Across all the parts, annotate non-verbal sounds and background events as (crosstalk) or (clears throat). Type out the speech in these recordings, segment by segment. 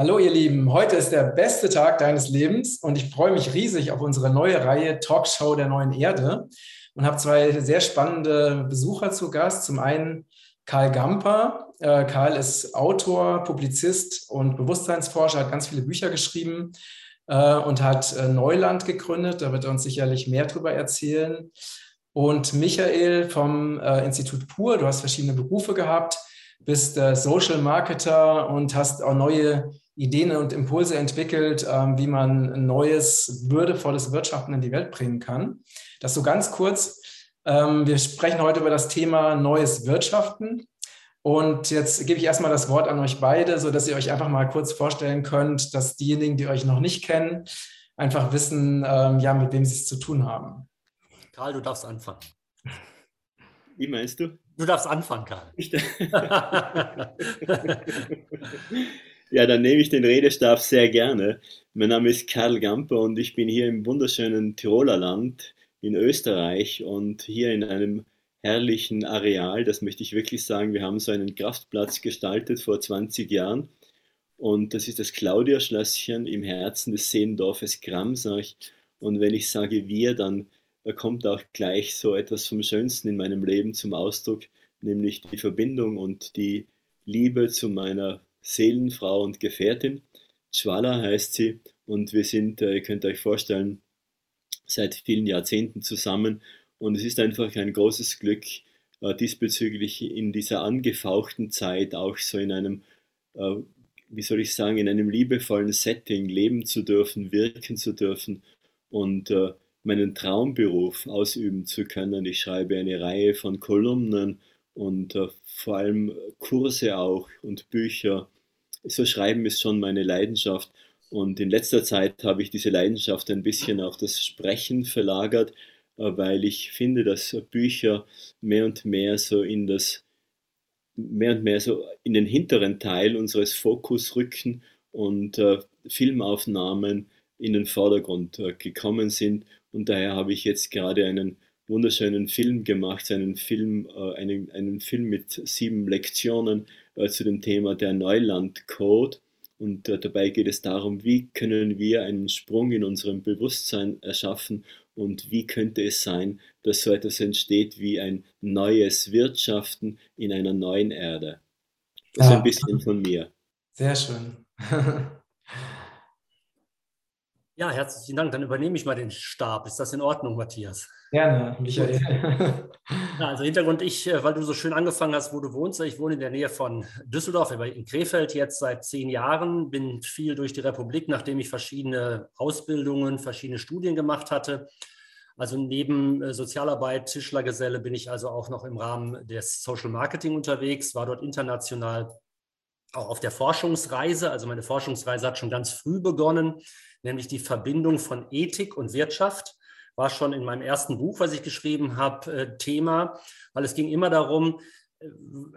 Hallo ihr Lieben, heute ist der beste Tag deines Lebens und ich freue mich riesig auf unsere neue Reihe Talkshow der neuen Erde und habe zwei sehr spannende Besucher zu Gast. Zum einen Karl Gamper. Äh, Karl ist Autor, Publizist und Bewusstseinsforscher, hat ganz viele Bücher geschrieben äh, und hat äh, Neuland gegründet. Da wird er uns sicherlich mehr darüber erzählen. Und Michael vom Institut Pur, du hast verschiedene Berufe gehabt, bist Social Marketer und hast auch neue Ideen und Impulse entwickelt, ähm, wie man ein neues, würdevolles Wirtschaften in die Welt bringen kann. Das so ganz kurz. Ähm, wir sprechen heute über das Thema neues Wirtschaften. Und jetzt gebe ich erstmal das Wort an euch beide, sodass ihr euch einfach mal kurz vorstellen könnt, dass diejenigen, die euch noch nicht kennen, einfach wissen, ähm, ja, mit wem sie es zu tun haben. Karl, du darfst anfangen. Wie meinst du? Du darfst anfangen, Karl. (laughs) (laughs) Ja, dann nehme ich den Redestab sehr gerne. Mein Name ist Karl Gamper und ich bin hier im wunderschönen Tiroler Land in Österreich und hier in einem herrlichen Areal. Das möchte ich wirklich sagen. Wir haben so einen Kraftplatz gestaltet vor 20 Jahren und das ist das Claudia-Schlösschen im Herzen des Seendorfes Gramsach. Und wenn ich sage wir, dann kommt auch gleich so etwas vom Schönsten in meinem Leben zum Ausdruck, nämlich die Verbindung und die Liebe zu meiner Seelenfrau und Gefährtin. Schwala heißt sie und wir sind, äh, ihr könnt euch vorstellen, seit vielen Jahrzehnten zusammen und es ist einfach ein großes Glück, äh, diesbezüglich in dieser angefauchten Zeit auch so in einem, äh, wie soll ich sagen, in einem liebevollen Setting leben zu dürfen, wirken zu dürfen und meinen Traumberuf ausüben zu können. Ich schreibe eine Reihe von Kolumnen und vor allem Kurse auch und Bücher so Schreiben ist schon meine Leidenschaft. Und in letzter Zeit habe ich diese Leidenschaft ein bisschen auf das Sprechen verlagert, äh, weil ich finde, dass Bücher mehr und mehr so in das mehr und mehr so in den hinteren Teil unseres Fokus rücken und äh, Filmaufnahmen in den Vordergrund äh, gekommen sind. Und daher habe ich jetzt gerade einen wunderschönen Film gemacht, einen Film, äh, einen, einen Film mit sieben Lektionen äh, zu dem Thema der Neuland-Code. Und äh, dabei geht es darum, wie können wir einen Sprung in unserem Bewusstsein erschaffen und wie könnte es sein, dass so etwas entsteht wie ein neues Wirtschaften in einer neuen Erde. Das ist ein bisschen von mir. Sehr schön. (laughs) ja, herzlichen Dank. Dann übernehme ich mal den Stab. Ist das in Ordnung, Matthias? Gerne, Michael. Ja, also Hintergrund, ich, äh, weil du so schön angefangen hast, wo du wohnst. Ich wohne in der Nähe von Düsseldorf, in Krefeld jetzt seit zehn Jahren, bin viel durch die Republik, nachdem ich verschiedene Ausbildungen, verschiedene Studien gemacht hatte. Also neben äh, Sozialarbeit, Tischlergeselle bin ich also auch noch im Rahmen des Social Marketing unterwegs, war dort international auch auf der Forschungsreise. Also meine Forschungsreise hat schon ganz früh begonnen, nämlich die Verbindung von Ethik und Wirtschaft war schon in meinem ersten Buch, was ich geschrieben habe, äh, Thema, weil es ging immer darum, äh,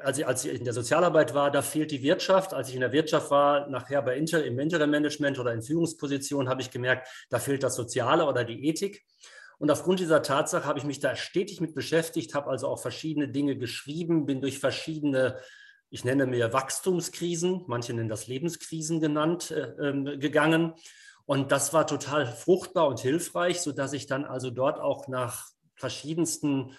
als ich, als ich in der Sozialarbeit war, da fehlt die Wirtschaft. Als ich in der Wirtschaft war, nachher bei Inter, im Interim-Management oder in Führungspositionen, habe ich gemerkt, da fehlt das Soziale oder die Ethik. Und aufgrund dieser Tatsache habe ich mich da stetig mit beschäftigt, habe also auch verschiedene Dinge geschrieben, bin durch verschiedene, ich nenne mir Wachstumskrisen, manche nennen das Lebenskrisen genannt, äh, äh, gegangen und das war total fruchtbar und hilfreich, sodass ich dann also dort auch nach verschiedensten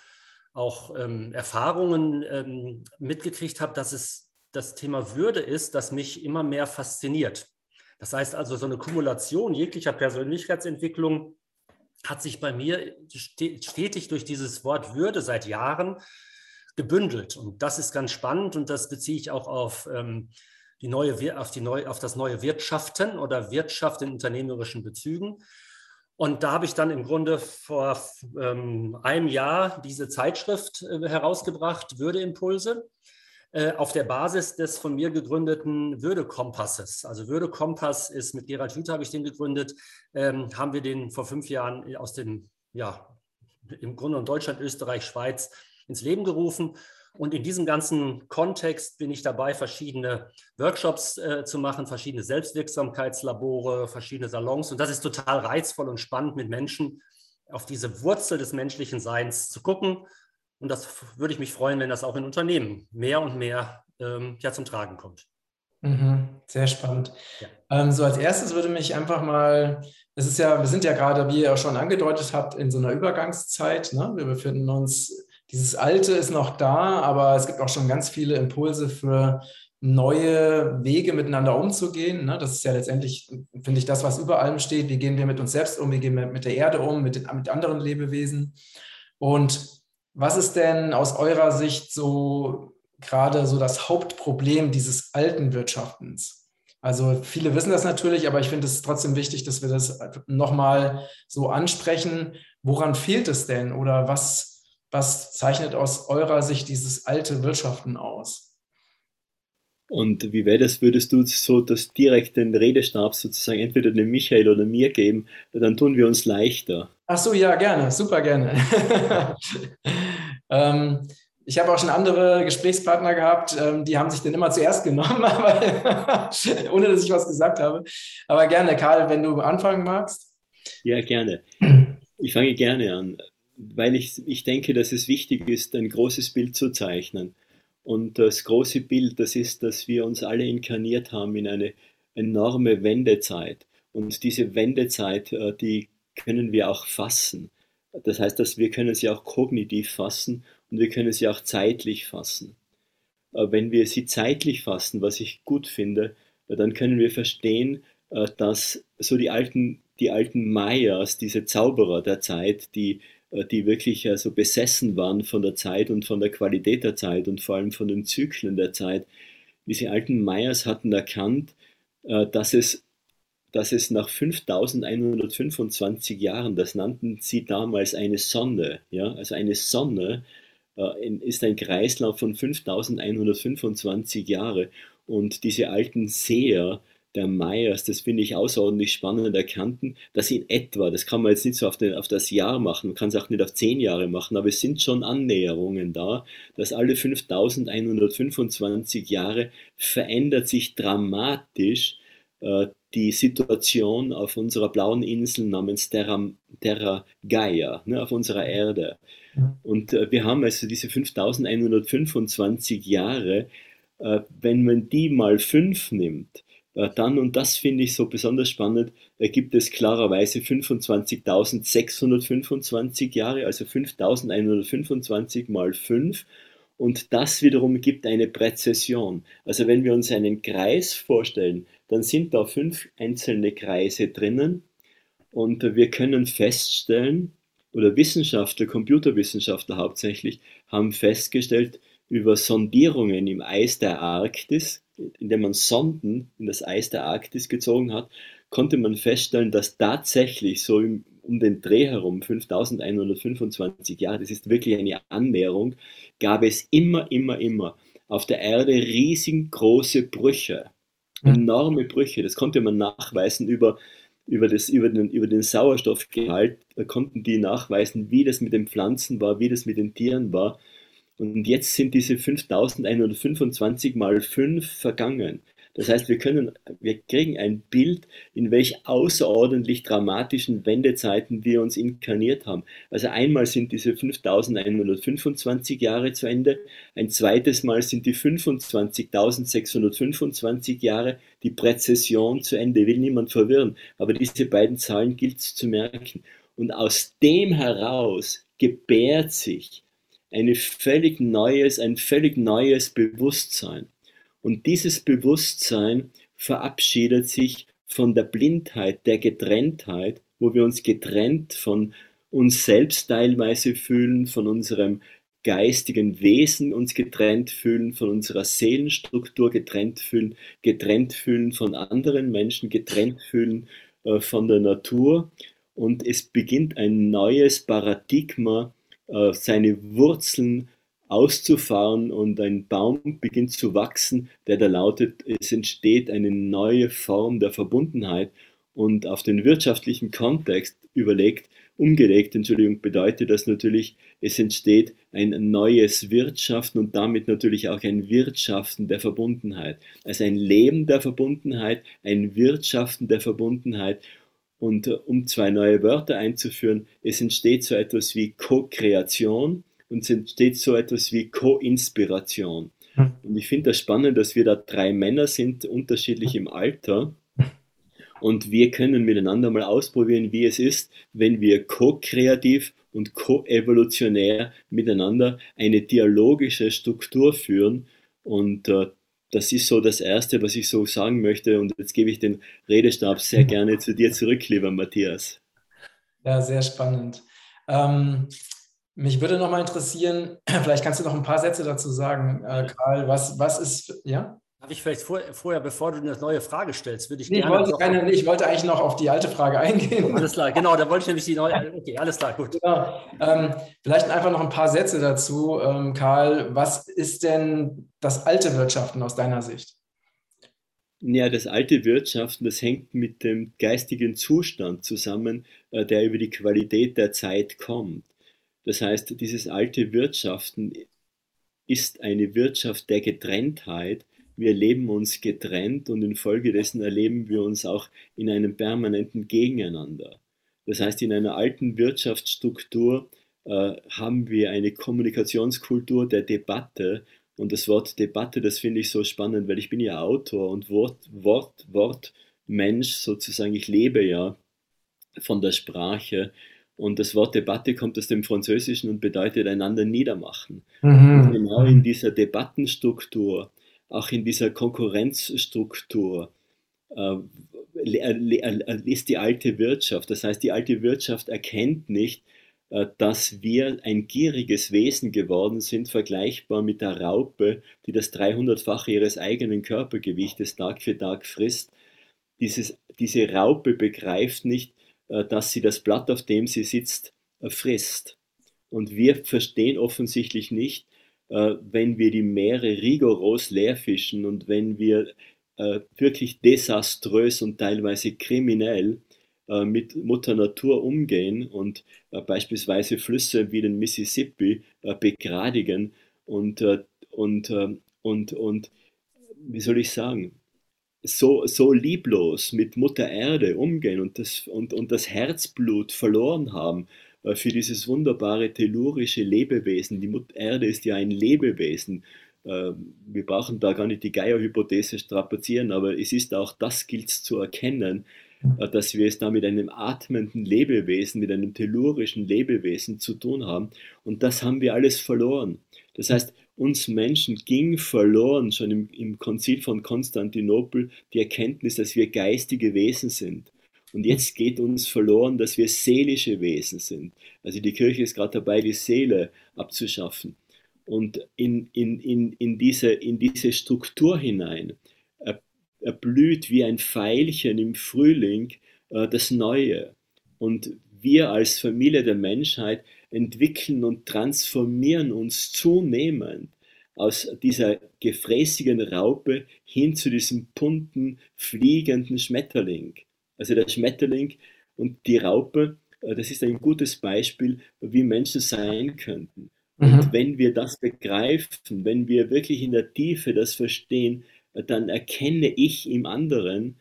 auch ähm, Erfahrungen ähm, mitgekriegt habe, dass es das Thema Würde ist, das mich immer mehr fasziniert. Das heißt also, so eine Kumulation jeglicher Persönlichkeitsentwicklung hat sich bei mir stetig durch dieses Wort Würde seit Jahren gebündelt. Und das ist ganz spannend und das beziehe ich auch auf ähm, die neue, auf, die neu, auf das neue Wirtschaften oder Wirtschaft in unternehmerischen Bezügen. Und da habe ich dann im Grunde vor ähm, einem Jahr diese Zeitschrift äh, herausgebracht, Würdeimpulse, äh, auf der Basis des von mir gegründeten Würdekompasses. Also Würdekompass ist mit Gerald Hüther habe ich den gegründet, ähm, haben wir den vor fünf Jahren aus dem, ja, im Grunde in Deutschland, Österreich, Schweiz ins Leben gerufen. Und in diesem ganzen Kontext bin ich dabei, verschiedene Workshops äh, zu machen, verschiedene Selbstwirksamkeitslabore, verschiedene Salons. Und das ist total reizvoll und spannend, mit Menschen auf diese Wurzel des menschlichen Seins zu gucken. Und das würde ich mich freuen, wenn das auch in Unternehmen mehr und mehr ähm, ja, zum Tragen kommt. Mhm, sehr spannend. Ja. Ähm, so als erstes würde mich einfach mal, es ist ja, wir sind ja gerade, wie ihr auch schon angedeutet habt, in so einer Übergangszeit. Ne? Wir befinden uns, dieses Alte ist noch da, aber es gibt auch schon ganz viele Impulse für neue Wege miteinander umzugehen. Ne? Das ist ja letztendlich, finde ich, das, was über allem steht. Wie gehen wir mit uns selbst um? Wie gehen wir mit der Erde um, mit, den, mit anderen Lebewesen? Und was ist denn aus eurer Sicht so gerade so das Hauptproblem dieses alten Wirtschaftens? Also viele wissen das natürlich, aber ich finde es trotzdem wichtig, dass wir das nochmal so ansprechen. Woran fehlt es denn oder was, was zeichnet aus eurer Sicht dieses alte Wirtschaften aus? Und wie wäre das, würdest du so das direkt den Redestab sozusagen entweder dem Michael oder mir geben, dann tun wir uns leichter. Ach so, ja, gerne, super gerne. (laughs) ähm, ich habe auch schon andere Gesprächspartner gehabt, ähm, die haben sich dann immer zuerst genommen, (laughs) aber, ohne dass ich was gesagt habe. Aber gerne, Karl, wenn du anfangen magst. Ja, gerne. (clears throat) Ich fange gerne an, weil ich, ich denke, dass es wichtig ist, ein großes Bild zu zeichnen. Und das große Bild, das ist, dass wir uns alle inkarniert haben in eine enorme Wendezeit. Und diese Wendezeit, äh, die können wir auch fassen. Das heißt, dass wir können sie auch kognitiv fassen und wir können sie auch zeitlich fassen. Äh, wenn wir sie zeitlich fassen, was ich gut finde, äh, dann können wir verstehen, dass so die alten, die alten Mayas, diese Zauberer der Zeit, die die wirklich also besessen waren von der Zeit und von der Qualität der Zeit und vor allem von den Zyklen der Zeit. Diese alten Mayas hatten erkannt, äh, dass es, dass es nach 5125 Jahren, das nannten sie damals eine Sonne, ja, also eine Sonne äh, ist ein Kreislauf von 5125 Jahre und diese alten Seher, der Meyers, das finde ich außerordentlich spannend, erkannten, dass in etwa, das kann man jetzt nicht so auf, den, auf das Jahr machen, man kann es auch nicht auf zehn Jahre machen, aber es sind schon Annäherungen da, dass alle 5125 Jahre verändert sich dramatisch äh, die Situation auf unserer blauen Insel namens Terra, Terra Gaia, ne, auf unserer Erde. Und äh, wir haben also diese 5125 Jahre, äh, wenn man die mal fünf nimmt, dann, und das finde ich so besonders spannend, ergibt es klarerweise 25.625 Jahre, also 5.125 mal 5. Und das wiederum gibt eine Präzession. Also wenn wir uns einen Kreis vorstellen, dann sind da fünf einzelne Kreise drinnen und wir können feststellen, oder Wissenschaftler, Computerwissenschaftler hauptsächlich, haben festgestellt über Sondierungen im Eis der Arktis, indem man Sonden in das Eis der Arktis gezogen hat, konnte man feststellen, dass tatsächlich so im, um den Dreh herum, 5125 Jahre, das ist wirklich eine Annäherung, gab es immer, immer, immer auf der Erde riesengroße Brüche, enorme Brüche. Das konnte man nachweisen über, über, das, über, den, über den Sauerstoffgehalt, da konnten die nachweisen, wie das mit den Pflanzen war, wie das mit den Tieren war. Und jetzt sind diese 5125 mal 5 vergangen. Das heißt, wir können, wir kriegen ein Bild, in welch außerordentlich dramatischen Wendezeiten wir uns inkarniert haben. Also einmal sind diese 5125 Jahre zu Ende, ein zweites Mal sind die 25.625 Jahre, die Präzession zu Ende. Will niemand verwirren, aber diese beiden Zahlen gilt es zu merken. Und aus dem heraus gebärt sich eine völlig neues, ein völlig neues Bewusstsein. Und dieses Bewusstsein verabschiedet sich von der Blindheit, der Getrenntheit, wo wir uns getrennt von uns selbst teilweise fühlen, von unserem geistigen Wesen uns getrennt fühlen, von unserer Seelenstruktur getrennt fühlen, getrennt fühlen von anderen Menschen, getrennt fühlen äh, von der Natur. Und es beginnt ein neues Paradigma äh, seine Wurzeln auszufahren und ein Baum beginnt zu wachsen, der da lautet, es entsteht eine neue Form der Verbundenheit und auf den wirtschaftlichen Kontext überlegt, umgelegt, Entschuldigung, bedeutet das natürlich, es entsteht ein neues Wirtschaften und damit natürlich auch ein Wirtschaften der Verbundenheit. Also ein Leben der Verbundenheit, ein Wirtschaften der Verbundenheit und äh, um zwei neue Wörter einzuführen, es entsteht so etwas wie Co-Kreation und es entsteht so etwas wie Co-Inspiration. Hm. Und ich finde das spannend, dass wir da drei Männer sind, unterschiedlich im Alter. Und wir können miteinander mal ausprobieren, wie es ist, wenn wir ko-kreativ und ko-evolutionär miteinander eine dialogische Struktur führen. Und äh, das ist so das Erste, was ich so sagen möchte. Und jetzt gebe ich den Redestab sehr gerne zu dir zurück, lieber Matthias. Ja, sehr spannend. Ähm, mich würde noch mal interessieren, (clears throat) vielleicht kannst du noch ein paar Sätze dazu sagen, äh, Karl. Was, was ist, ja? Habe ich vielleicht vor, vorher, bevor du eine neue Frage stellst, würde ich nee, gerne. Ich wollte, keine, ich wollte eigentlich noch auf die alte Frage eingehen. (laughs) Alles klar, genau, da wollte ich nämlich die neue. Okay, alles klar, gut. Genau. Ähm, vielleicht einfach noch ein paar Sätze dazu, ähm, Karl. Was ist denn das alte Wirtschaften aus deiner Sicht? Ja, das alte Wirtschaften, das hängt mit dem geistigen Zustand zusammen, äh, der über die Qualität der Zeit kommt. Das heißt, dieses alte Wirtschaften ist eine Wirtschaft der Getrenntheit. Wir leben uns getrennt und infolgedessen erleben wir uns auch in einem permanenten Gegeneinander. Das heißt, in einer alten Wirtschaftsstruktur äh, haben wir eine Kommunikationskultur der Debatte. Und das Wort Debatte, das finde ich so spannend, weil ich bin ja Autor und Wort, Wort, Wort, Mensch sozusagen. Ich lebe ja von der Sprache. Und das Wort Debatte kommt aus dem Französischen und bedeutet einander niedermachen. Mhm. Genau in dieser Debattenstruktur, auch in dieser Konkurrenzstruktur, äh, ist die alte Wirtschaft. Das heißt, die alte Wirtschaft erkennt nicht, äh, dass wir ein gieriges Wesen geworden sind, vergleichbar mit der Raupe, die das 300-fache ihres eigenen Körpergewichtes Tag für Tag frisst. Dieses, diese Raupe begreift nicht, äh, dass sie das Blatt, auf dem sie sitzt, äh, frisst. Und wir verstehen offensichtlich nicht, äh, wenn wir die Meere rigoros leerfischen und wenn wir wirklich desaströs und teilweise kriminell mit Mutter Natur umgehen und beispielsweise Flüsse wie den Mississippi begradigen und, und, und, und wie soll ich sagen, so, so lieblos mit Mutter Erde umgehen und das, und, und das Herzblut verloren haben. äh, für dieses wunderbare tellurische Lebewesen. Die Mutter Erde ist ja ein Lebewesen. Äh, wir brauchen da gar nicht die Geierhypothese strapazieren, aber es ist auch das gilt zu erkennen, äh, dass wir es da mit einem atmenden Lebewesen, mit einem tellurischen Lebewesen zu tun haben. Und das haben wir alles verloren. Das heißt, uns Menschen ging verloren, schon im, im Konzil von Konstantinopel, die Erkenntnis, dass wir geistige Wesen sind. Und jetzt geht uns verloren, dass wir seelische Wesen sind. Also die Kirche ist gerade dabei, die Seele abzuschaffen. Und in, in, in, in, diese, in diese Struktur hinein erblüht wie ein Veilchen im Frühling äh, das Neue. Und wir als Familie der Menschheit entwickeln und transformieren uns zunehmend aus dieser gefräßigen Raupe hin zu diesem bunten, fliegenden Schmetterling. Also der Schmetterling und die Raupe, äh, das ist ein gutes Beispiel, wie Menschen sein könnten. Und mhm. wenn wir das begreifen, wenn wir wirklich in der Tiefe das verstehen, äh, dann erkenne ich im anderen,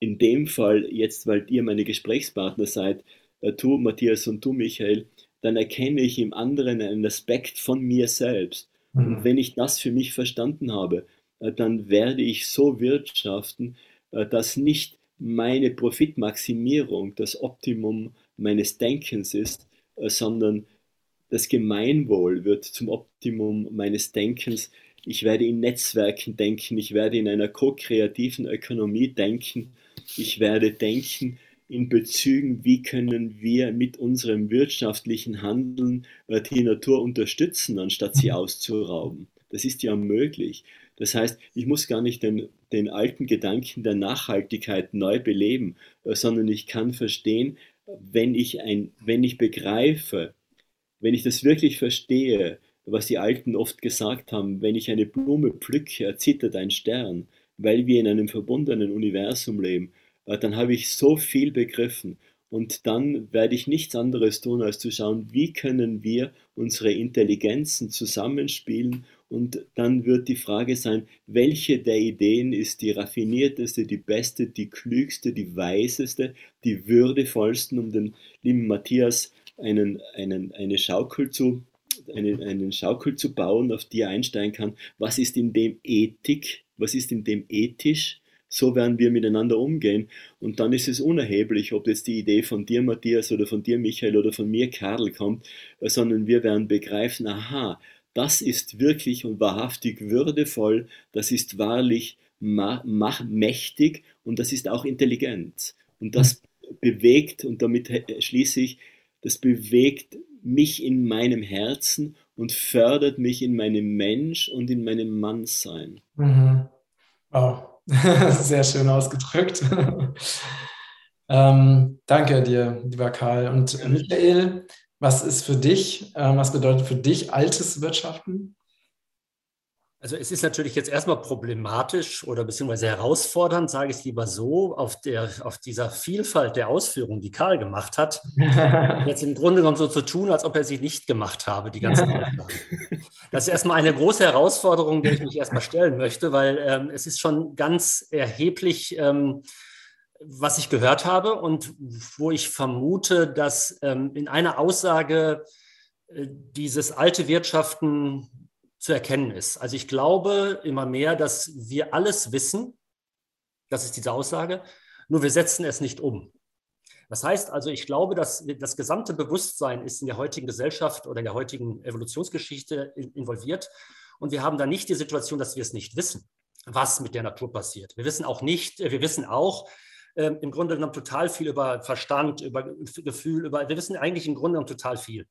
in dem Fall jetzt, weil ihr meine Gesprächspartner seid, äh, du Matthias und du Michael, dann erkenne ich im anderen einen Aspekt von mir selbst. Mhm. Und wenn ich das für mich verstanden habe, dann werde ich so wirtschaften, dass nicht meine Profitmaximierung das Optimum meines Denkens ist, sondern das Gemeinwohl wird zum Optimum meines Denkens. Ich werde in Netzwerken denken, ich werde in einer ko-kreativen Ökonomie denken, ich werde denken in Bezügen, wie können wir mit unserem wirtschaftlichen Handeln äh, die Natur unterstützen, anstatt sie mhm. auszurauben. Das ist ja möglich. Das heißt, ich muss gar nicht den, den alten Gedanken der Nachhaltigkeit neu beleben, äh, sondern ich kann verstehen, wenn ich, ein, wenn ich begreife, wenn ich das wirklich verstehe, was die Alten oft gesagt haben, wenn ich eine Blume pflücke, erzittert ein Stern, weil wir in einem verbundenen Universum leben äh, dann habe ich so viel begriffen. Und dann werde ich nichts anderes tun, als zu schauen, wie können wir unsere Intelligenzen zusammenspielen. Und dann wird die Frage sein, welche der Ideen ist die raffinierteste, die beste, die klügste, die weiseste, die würdevollsten, um den lieben Matthias einen, einen, eine Schaukel zu, einen, einen Schaukel zu bauen, auf die er einsteigen kann. Was ist in dem Ethik? Was ist in dem ethisch? So werden wir miteinander umgehen. Und dann ist es unerheblich, ob jetzt die Idee von dir, Matthias, oder von dir, Michael, oder von mir, Karl, kommt, sondern wir werden begreifen, aha, das ist wirklich und wahrhaftig würdevoll, das ist wahrlich mächtig und das ist auch Intelligenz. Und das bewegt, und damit schließe ich, das bewegt mich in meinem Herzen und fördert mich in meinem Mensch und in meinem Mannsein. Mhm. Wow, (laughs) sehr schön ausgedrückt. (laughs) ähm, danke dir, lieber Karl. Und Michael, was ist für dich, äh, was bedeutet für dich altes Wirtschaften? Also es ist natürlich jetzt erstmal problematisch oder beziehungsweise herausfordernd, sage ich lieber so, auf, der, auf dieser Vielfalt der Ausführungen, die Karl gemacht hat, (laughs) jetzt im Grunde genommen so zu tun, als ob er sie nicht gemacht habe, die ganzen Aufgaben. Das ist erstmal eine große Herausforderung, der ich mich erstmal stellen möchte, weil ähm, es ist schon ganz erheblich, ähm, was ich gehört habe und wo ich vermute, dass ähm, in einer Aussage äh, dieses alte Wirtschaften zu erkennen ist. Also ich glaube immer mehr, dass wir alles wissen, das ist diese Aussage, nur wir setzen es nicht um. Das heißt also, ich glaube, dass das gesamte Bewusstsein ist in der heutigen Gesellschaft oder in der heutigen Evolutionsgeschichte involviert. Und wir haben da nicht die Situation, dass wir es nicht wissen, was mit der Natur passiert. Wir wissen auch nicht, wir wissen auch äh, im Grunde genommen total viel über Verstand, über Gefühl, über, wir wissen eigentlich im Grunde genommen total viel.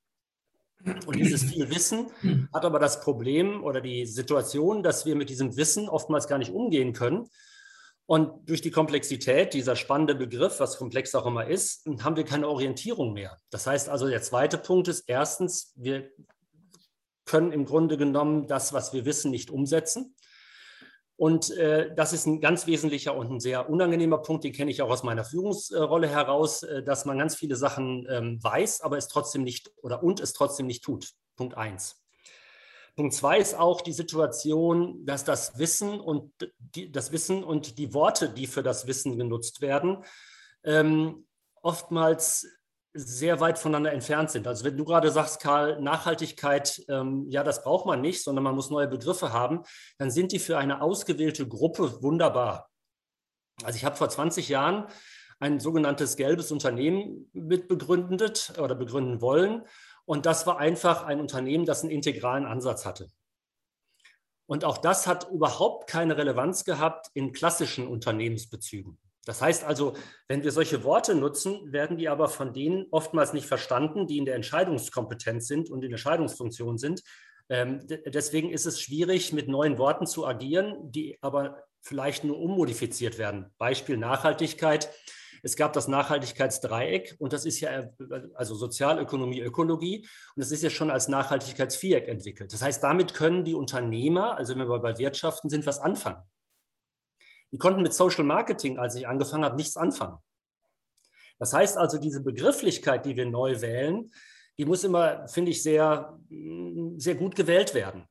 Und dieses viel Wissen hat aber das Problem oder die Situation, dass wir mit diesem Wissen oftmals gar nicht umgehen können. Und durch die Komplexität, dieser spannende Begriff, was komplex auch immer ist, haben wir keine Orientierung mehr. Das heißt also, der zweite Punkt ist erstens, wir können im Grunde genommen das, was wir wissen, nicht umsetzen. Und äh, das ist ein ganz wesentlicher und ein sehr unangenehmer Punkt, den kenne ich auch aus meiner Führungsrolle heraus, äh, dass man ganz viele Sachen ähm, weiß, aber es trotzdem nicht oder und es trotzdem nicht tut. Punkt eins. Punkt zwei ist auch die Situation, dass das Wissen und die, das Wissen und die Worte, die für das Wissen genutzt werden, ähm, oftmals sehr weit voneinander entfernt sind. Also wenn du gerade sagst, Karl, Nachhaltigkeit, ähm, ja, das braucht man nicht, sondern man muss neue Begriffe haben, dann sind die für eine ausgewählte Gruppe wunderbar. Also ich habe vor 20 Jahren ein sogenanntes gelbes Unternehmen mitbegründet oder begründen wollen. Und das war einfach ein Unternehmen, das einen integralen Ansatz hatte. Und auch das hat überhaupt keine Relevanz gehabt in klassischen Unternehmensbezügen. Das heißt also, wenn wir solche Worte nutzen, werden die aber von denen oftmals nicht verstanden, die in der Entscheidungskompetenz sind und in der Entscheidungsfunktion sind. Ähm, deswegen ist es schwierig, mit neuen Worten zu agieren, die aber vielleicht nur ummodifiziert werden. Beispiel Nachhaltigkeit. Es gab das Nachhaltigkeitsdreieck und das ist ja also Sozialökonomie, Ökologie und das ist ja schon als Nachhaltigkeitsviereck entwickelt. Das heißt, damit können die Unternehmer, also wenn wir bei Wirtschaften sind, was anfangen. Die konnten mit Social Marketing, als ich angefangen habe, nichts anfangen. Das heißt also, diese Begrifflichkeit, die wir neu wählen, die muss immer, finde ich, sehr, sehr gut gewählt werden.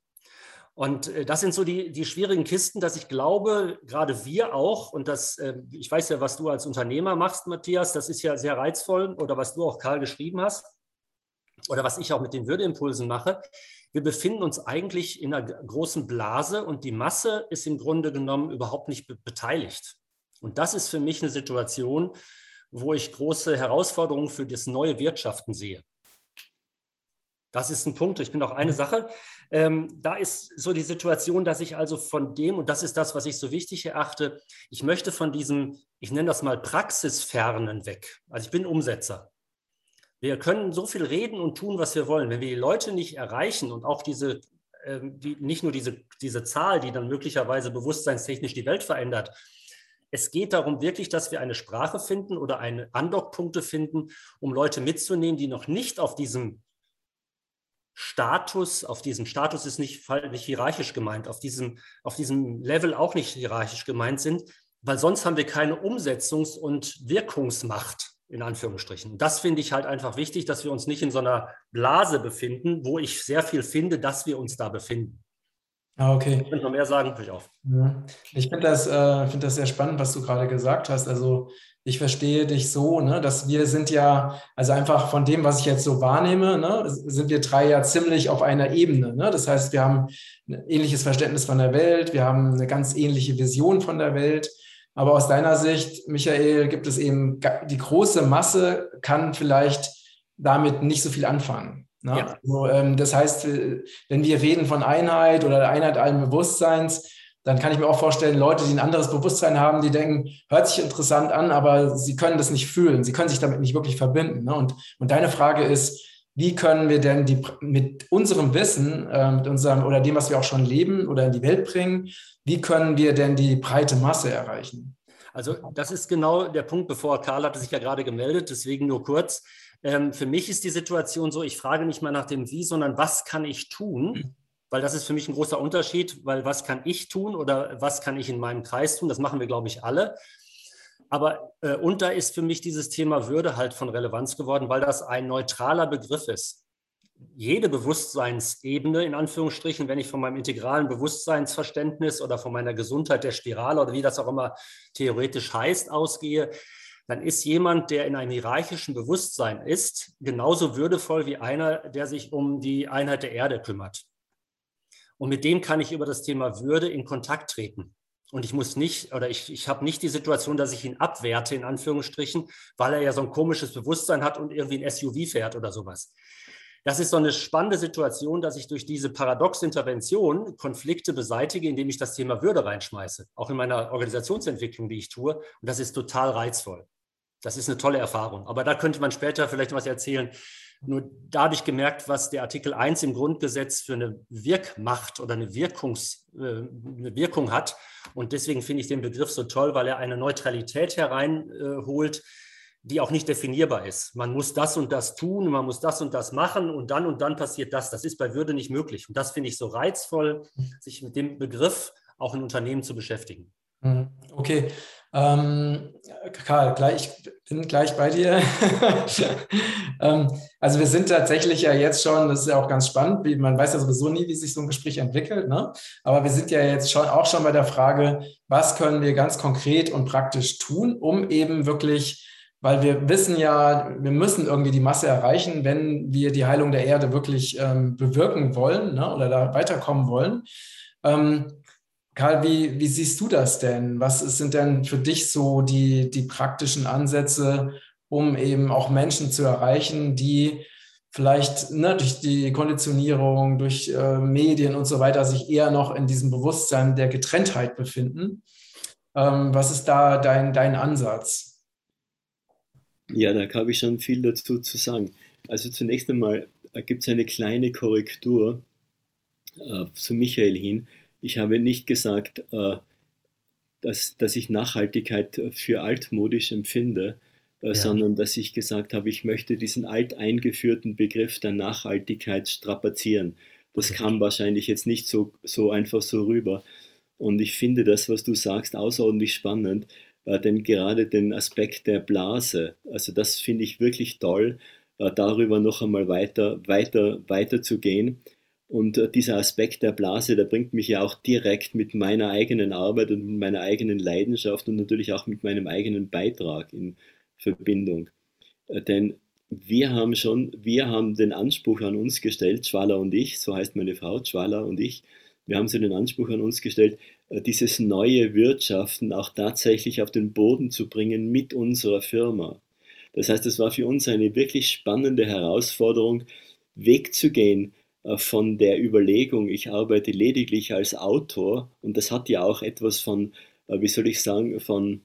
Und äh, das sind so die, die schwierigen Kisten, dass ich glaube, gerade wir auch, und das, äh, ich weiß ja, was du als Unternehmer machst, Matthias, das ist ja sehr reizvoll, oder was du auch, Karl, geschrieben hast, oder was ich auch mit den Würdeimpulsen mache, wir befinden uns eigentlich in einer großen Blase und die Masse ist im Grunde genommen überhaupt nicht be beteiligt. Und das ist für mich eine Situation, wo ich große Herausforderungen für das neue Wirtschaften sehe. Das ist ein Punkt. Ich bin auch eine Sache. Ähm, da ist so die Situation, dass ich also von dem, und das ist das, was ich so wichtig erachte, ich möchte von diesem, ich nenne das mal Praxisfernen weg. Also ich bin Umsetzer. Wir können so viel reden und tun, was wir wollen. Wenn wir die Leute nicht erreichen und auch diese, äh, die, nicht nur diese, diese Zahl, die dann möglicherweise bewusstseinstechnisch die Welt verändert, es geht darum wirklich, dass wir eine Sprache finden oder eine Andockpunkte finden, um Leute mitzunehmen, die noch nicht auf diesem Status, auf diesem Status ist nicht, nicht hierarchisch gemeint, auf diesem, auf diesem Level auch nicht hierarchisch gemeint sind, weil sonst haben wir keine Umsetzungs- und Wirkungsmacht in Anführungsstrichen. Das finde ich halt einfach wichtig, dass wir uns nicht in so einer Blase befinden, wo ich sehr viel finde, dass wir uns da befinden. Ah, okay. Wenn noch mehr sagen, ich auf. Ich finde das, äh, find das sehr spannend, was du gerade gesagt hast. Also ich verstehe dich so, ne, dass wir sind ja, also einfach von dem, was ich jetzt so wahrnehme, ne, sind wir drei ja ziemlich auf einer Ebene. Ne? Das heißt, wir haben ein ähnliches Verständnis von der Welt, wir haben eine ganz ähnliche Vision von der Welt. Aber aus deiner Sicht, Michael, gibt es eben die große Masse kann vielleicht damit nicht so viel anfangen. Ne? Ja. Also, ähm, das heißt, wenn wir reden von Einheit oder der Einheit allen Bewusstseins, dann kann ich mir auch vorstellen, Leute, die ein anderes Bewusstsein haben, die denken, hört sich interessant an, aber sie können das nicht fühlen, sie können sich damit nicht wirklich verbinden. Ne? Und, und deine Frage ist, wie können wir denn die, mit unserem Wissen, äh, mit unserem oder dem, was wir auch schon leben oder in die Welt bringen, wie können wir denn die breite Masse erreichen? Also das ist genau der Punkt, bevor Karl hatte sich ja gerade gemeldet, deswegen nur kurz. Ähm, für mich ist die Situation so, ich frage nicht mal nach dem Wie, sondern was kann ich tun? Weil das ist für mich ein großer Unterschied, weil was kann ich tun oder was kann ich in meinem Kreis tun? Das machen wir, glaube ich, alle. Aber äh, und da ist für mich dieses Thema Würde halt von Relevanz geworden, weil das ein neutraler Begriff ist. Jede Bewusstseinsebene, in Anführungsstrichen, wenn ich von meinem integralen Bewusstseinsverständnis oder von meiner Gesundheit der Spirale oder wie das auch immer theoretisch heißt, ausgehe, dann ist jemand, der in einem hierarchischen Bewusstsein ist, genauso würdevoll wie einer, der sich um die Einheit der Erde kümmert. Und mit dem kann ich über das Thema Würde in Kontakt treten. Und ich muss nicht, oder ich, ich habe nicht die Situation, dass ich ihn abwerte, in Anführungsstrichen, weil er ja so ein komisches Bewusstsein hat und irgendwie ein SUV fährt oder sowas. Das ist so eine spannende Situation, dass ich durch diese Paradox-Intervention Konflikte beseitige, indem ich das Thema Würde reinschmeiße, auch in meiner Organisationsentwicklung, die ich tue. Und das ist total reizvoll. Das ist eine tolle Erfahrung. Aber da könnte man später vielleicht was erzählen. Nur dadurch gemerkt, was der Artikel 1 im Grundgesetz für eine Wirkmacht oder eine, Wirkungs, äh, eine Wirkung hat. Und deswegen finde ich den Begriff so toll, weil er eine Neutralität hereinholt, die auch nicht definierbar ist. Man muss das und das tun, man muss das und das machen und dann und dann passiert das. Das ist bei Würde nicht möglich. Und das finde ich so reizvoll, sich mit dem Begriff auch in Unternehmen zu beschäftigen. Mhm. Okay, ähm, Karl, gleich, ich bin gleich bei dir. (laughs) ähm, also wir sind tatsächlich ja jetzt schon, das ist ja auch ganz spannend, wie, man weiß ja sowieso nie, wie sich so ein Gespräch entwickelt, ne? aber wir sind ja jetzt schon auch schon bei der Frage, was können wir ganz konkret und praktisch tun, um eben wirklich, weil wir wissen ja, wir müssen irgendwie die Masse erreichen, wenn wir die Heilung der Erde wirklich ähm, bewirken wollen ne? oder da weiterkommen wollen. Ähm, Karl, wie, wie siehst du das denn? Was sind denn für dich so die, die praktischen Ansätze, um eben auch Menschen zu erreichen, die vielleicht ne, durch die Konditionierung, durch äh, Medien und so weiter sich eher noch in diesem Bewusstsein der Getrenntheit befinden? Ähm, was ist da dein, dein Ansatz? Ja, da habe ich schon viel dazu zu sagen. Also zunächst einmal gibt es eine kleine Korrektur äh, zu Michael hin. Ich habe nicht gesagt, äh, dass, dass ich Nachhaltigkeit für altmodisch empfinde, äh, ja. sondern dass ich gesagt habe, ich möchte diesen alt eingeführten Begriff der Nachhaltigkeit strapazieren. Das okay. kam wahrscheinlich jetzt nicht so, so einfach so rüber. Und ich finde das, was du sagst, außerordentlich spannend, äh, denn gerade den Aspekt der Blase, also das finde ich wirklich toll, darüber noch einmal weiter, weiter, weiter zu gehen. Und äh, dieser Aspekt der Blase, der bringt mich ja auch direkt mit meiner eigenen Arbeit und meiner eigenen Leidenschaft und natürlich auch mit meinem eigenen Beitrag in Verbindung. Äh, denn wir haben schon, wir haben den Anspruch an uns gestellt, Schwala und ich, so heißt meine Frau, Schwala und ich, wir haben so den Anspruch an uns gestellt, äh, dieses neue Wirtschaften auch tatsächlich auf den Boden zu bringen mit unserer Firma. Das heißt, es war für uns eine wirklich spannende Herausforderung, Weg zu gehen von der Überlegung, ich arbeite lediglich als Autor und das hat ja auch etwas von, äh, wie soll ich sagen, von,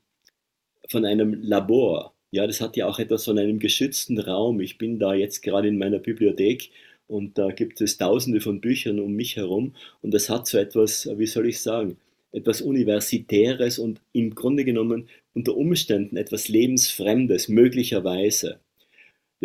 von einem Labor. Ja, das hat ja auch etwas von einem geschützten Raum. Ich bin da jetzt gerade in meiner Bibliothek und da gibt es tausende von Büchern um mich herum und das hat so etwas, äh, wie soll ich sagen, etwas Universitäres und im Grunde genommen unter Umständen etwas Lebensfremdes, möglicherweise.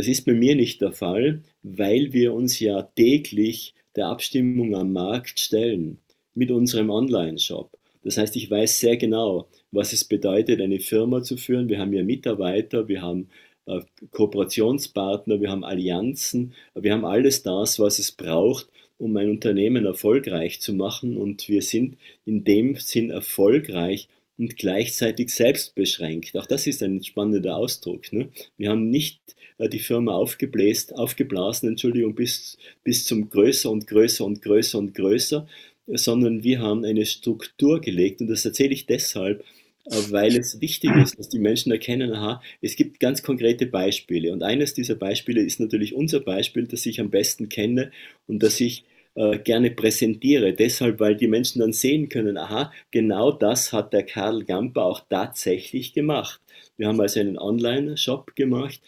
Das ist bei mir nicht der Fall, weil wir uns ja täglich der Abstimmung am Markt stellen mit unserem Online-Shop. Das heißt, ich weiß sehr genau, was es bedeutet, eine Firma zu führen. Wir haben ja Mitarbeiter, wir haben äh, Kooperationspartner, wir haben Allianzen, wir haben alles das, was es braucht, um ein Unternehmen erfolgreich zu machen und wir sind in dem Sinn erfolgreich und gleichzeitig selbstbeschränkt. Auch das ist ein spannender Ausdruck. Ne? Wir haben nicht die Firma aufgebläst, aufgeblasen, Entschuldigung, bis, bis zum größer und größer und größer und größer, sondern wir haben eine Struktur gelegt und das erzähle ich deshalb, äh, weil es wichtig ist, dass die Menschen erkennen, aha, es gibt ganz konkrete Beispiele. Und eines dieser Beispiele ist natürlich unser Beispiel, das ich am besten kenne und das ich äh, gerne präsentiere. Deshalb, weil die Menschen dann sehen können, aha, genau das hat der Karl Gamper auch tatsächlich gemacht. Wir haben also einen Online-Shop gemacht.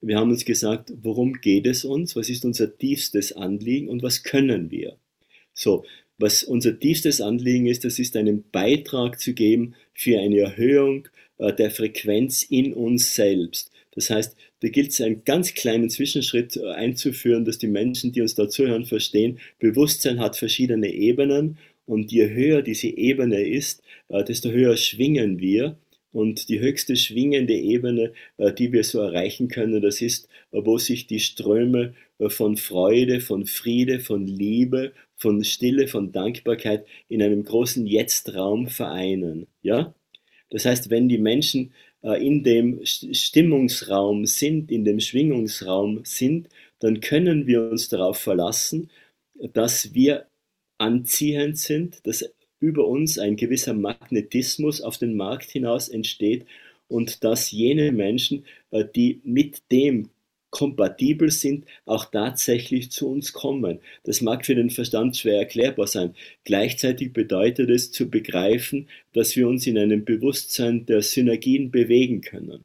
Wir haben uns gesagt, worum geht es uns? Was ist unser tiefstes Anliegen und was können wir? So, was unser tiefstes Anliegen ist, das ist einen Beitrag zu geben für eine Erhöhung äh, der Frequenz in uns selbst. Das heißt, da gilt es einen ganz kleinen Zwischenschritt äh, einzuführen, dass die Menschen, die uns da zuhören, verstehen, Bewusstsein hat verschiedene Ebenen und je höher diese Ebene ist, äh, desto höher schwingen wir. Und die höchste schwingende Ebene, die wir so erreichen können, das ist, wo sich die Ströme von Freude, von Friede, von Liebe, von Stille, von Dankbarkeit in einem großen Jetzt-Raum vereinen. Ja? Das heißt, wenn die Menschen äh, in dem Stimmungsraum sind, in dem Schwingungsraum sind, dann können wir uns darauf verlassen, dass wir anziehend sind, dass über uns ein gewisser Magnetismus auf den Markt hinaus entsteht und dass jene Menschen, äh, die mit dem kompatibel sind, auch tatsächlich zu uns kommen. Das mag für den Verstand schwer erklärbar sein. Gleichzeitig bedeutet es zu begreifen, dass wir uns in einem Bewusstsein der Synergien bewegen können.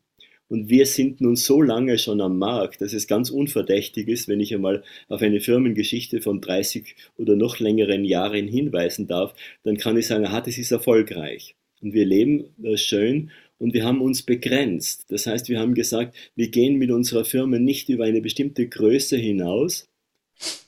Und wir sind nun so lange schon am Markt, dass es ganz unverdächtig ist, wenn ich einmal auf eine Firmengeschichte von 30 oder noch längeren Jahren hinweisen darf, dann kann ich sagen, aha, das ist erfolgreich. Und wir leben äh, schön und wir haben uns begrenzt. Das heißt, wir haben gesagt, wir gehen mit unserer Firma nicht über eine bestimmte Größe hinaus.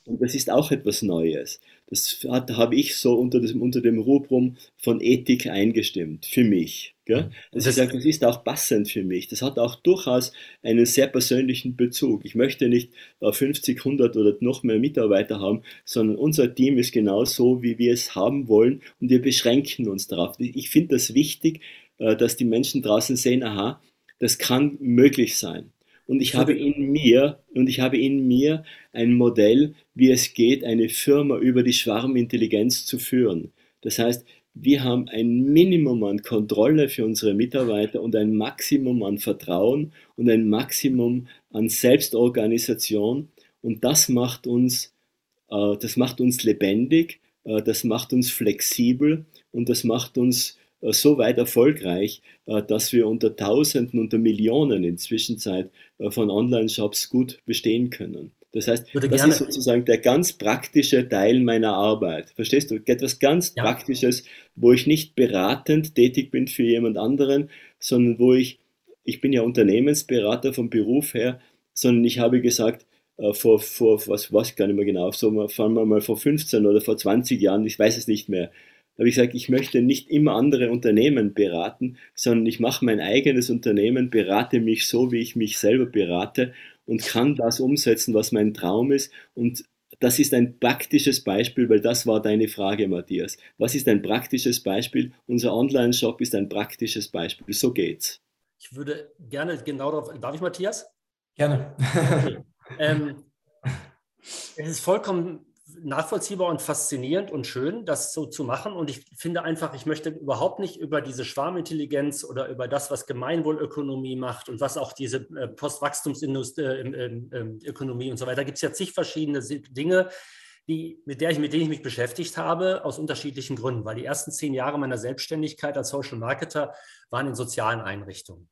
Und das ist auch etwas Neues. Das hat, habe ich so unter, das, unter dem Rubrum von Ethik eingestimmt, für mich. Gell? Also ich sage, das ist auch passend für mich. Das hat auch durchaus einen sehr persönlichen Bezug. Ich möchte nicht 50, 100 oder noch mehr Mitarbeiter haben, sondern unser Team ist genau so, wie wir es haben wollen und wir beschränken uns darauf. Ich finde das wichtig, äh, dass die Menschen draußen sehen, aha, das kann möglich sein. Und ich habe in mir, und ich habe in mir ein Modell, wie es geht, eine Firma über die Schwarmintelligenz zu führen. Das heißt, wir haben ein Minimum an Kontrolle für unsere Mitarbeiter und ein Maximum an Vertrauen und ein Maximum an Selbstorganisation. Und das macht uns, äh, das macht uns lebendig, äh, das macht uns flexibel und das macht uns so weit erfolgreich, äh, dass wir unter Tausenden, unter Millionen inzwischen äh, von Online-Shops gut bestehen können. Das heißt, das ist sozusagen der ganz praktische Teil meiner Arbeit. Verstehst du? Etwas ganz ja. Praktisches, wo ich nicht beratend tätig bin für jemand anderen, sondern wo ich, ich bin ja Unternehmensberater vom Beruf her, sondern ich habe gesagt, vor, vor was weiß ich gar nicht mehr genau, so fangen wir mal vor 15 oder vor 20 Jahren, ich weiß es nicht mehr, da habe ich gesagt, ich möchte nicht immer andere Unternehmen beraten, sondern ich mache mein eigenes Unternehmen, berate mich so, wie ich mich selber berate und kann das umsetzen, was mein Traum ist. Und das ist ein praktisches Beispiel, weil das war deine Frage, Matthias. Was ist ein praktisches Beispiel? Unser Online-Shop ist ein praktisches Beispiel. So geht's. Ich würde gerne genau darauf. Darf ich, Matthias? Gerne. Okay. ähm, es ist vollkommen nachvollziehbar und faszinierend und schön, das so zu machen. Und ich finde einfach, ich möchte überhaupt nicht über diese Schwarmintelligenz oder über das, was Gemeinwohlökonomie macht und was auch diese äh, Postwachstumsökonomie und so weiter, gibt es ja zig verschiedene Dinge, die, mit, der ich, mit denen ich mich beschäftigt habe, aus unterschiedlichen Gründen. Weil die ersten zehn Jahre meiner Selbstständigkeit als Social Marketer waren in sozialen Einrichtungen.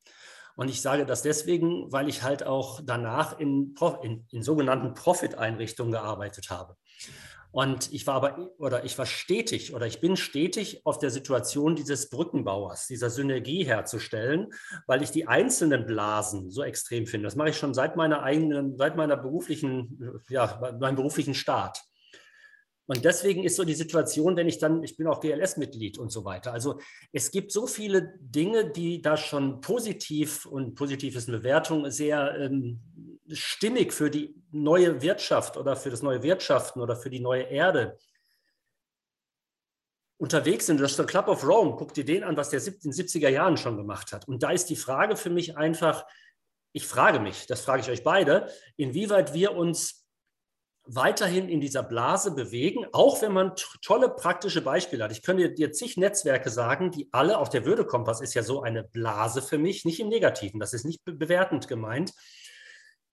Und ich sage das deswegen, weil ich halt auch danach in, in, in sogenannten Profit-Einrichtungen gearbeitet habe. Und ich war aber, oder ich war stetig, oder ich bin stetig auf der Situation dieses Brückenbauers, dieser Synergie herzustellen, weil ich die einzelnen Blasen so extrem finde. Das mache ich schon seit meiner eigenen, seit meiner beruflichen, ja, meinem beruflichen Start. Und deswegen ist so die Situation, wenn ich dann, ich bin auch GLS-Mitglied und so weiter. Also es gibt so viele Dinge, die da schon positiv und positiv ist eine Bewertung sehr ähm, stimmig für die neue Wirtschaft oder für das neue Wirtschaften oder für die neue Erde unterwegs sind. Das ist der Club of Rome. Guck dir den an, was der in den 70er Jahren schon gemacht hat. Und da ist die Frage für mich einfach, ich frage mich, das frage ich euch beide, inwieweit wir uns weiterhin in dieser Blase bewegen, auch wenn man tolle praktische Beispiele hat. Ich könnte dir zig Netzwerke sagen, die alle, auch der Würdekompass ist ja so eine Blase für mich, nicht im Negativen, das ist nicht bewertend gemeint.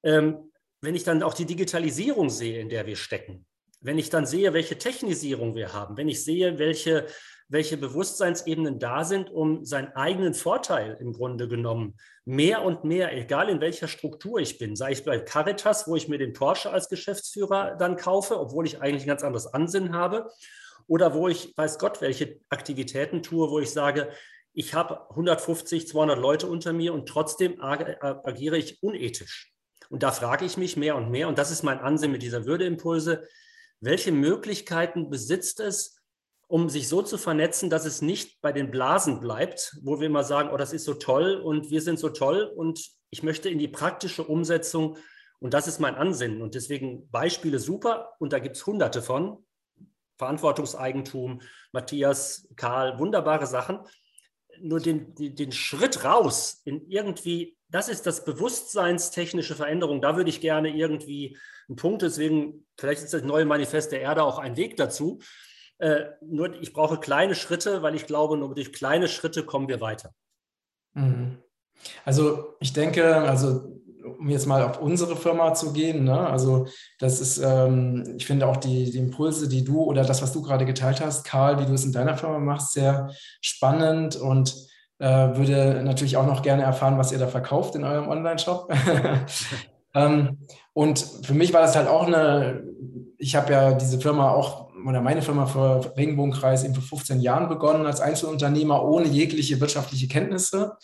Ähm, wenn ich dann auch die Digitalisierung sehe, in der wir stecken, wenn ich dann sehe, welche Technisierung wir haben, wenn ich sehe, welche welche Bewusstseinsebenen da sind, um seinen eigenen Vorteil im Grunde genommen mehr und mehr, egal in welcher Struktur ich bin, sei ich bei Caritas, wo ich mir den Porsche als Geschäftsführer dann kaufe, obwohl ich eigentlich ein ganz anderes Ansinnen habe, oder wo ich, weiß Gott, welche Aktivitäten tue, wo ich sage, ich habe 150, 200 Leute unter mir und trotzdem agiere ich unethisch. Und da frage ich mich mehr und mehr, und das ist mein Ansinnen mit dieser Würdeimpulse, welche Möglichkeiten besitzt es, um sich so zu vernetzen, dass es nicht bei den Blasen bleibt, wo wir immer sagen, oh, das ist so toll und wir sind so toll und ich möchte in die praktische Umsetzung und das ist mein Ansinnen. Und deswegen Beispiele super und da gibt es hunderte von. Verantwortungseigentum, Matthias, Karl, wunderbare Sachen. Nur den, den Schritt raus in irgendwie, das ist das bewusstseinstechnische Veränderung. Da würde ich gerne irgendwie einen Punkt, deswegen, vielleicht ist das neue Manifest der Erde auch ein Weg dazu äh, nur ich brauche kleine Schritte, weil ich glaube, nur durch kleine Schritte kommen wir weiter. Mhm. Also ich denke, also um jetzt mal auf unsere Firma zu gehen, ne? also das ist, ähm, ich finde auch die, die Impulse, die du oder das, was du gerade geteilt hast, Karl, wie du es in deiner Firma machst, sehr spannend und würde natürlich auch noch gerne erfahren, was ihr da verkauft in eurem Online-Shop. (laughs) ähm, und für mich war das halt auch eine, ich habe ja diese Firma auch oder meine Firma für Regenbogenkreis eben vor 15 Jahren begonnen als Einzelunternehmer ohne jegliche wirtschaftliche Kenntnisse,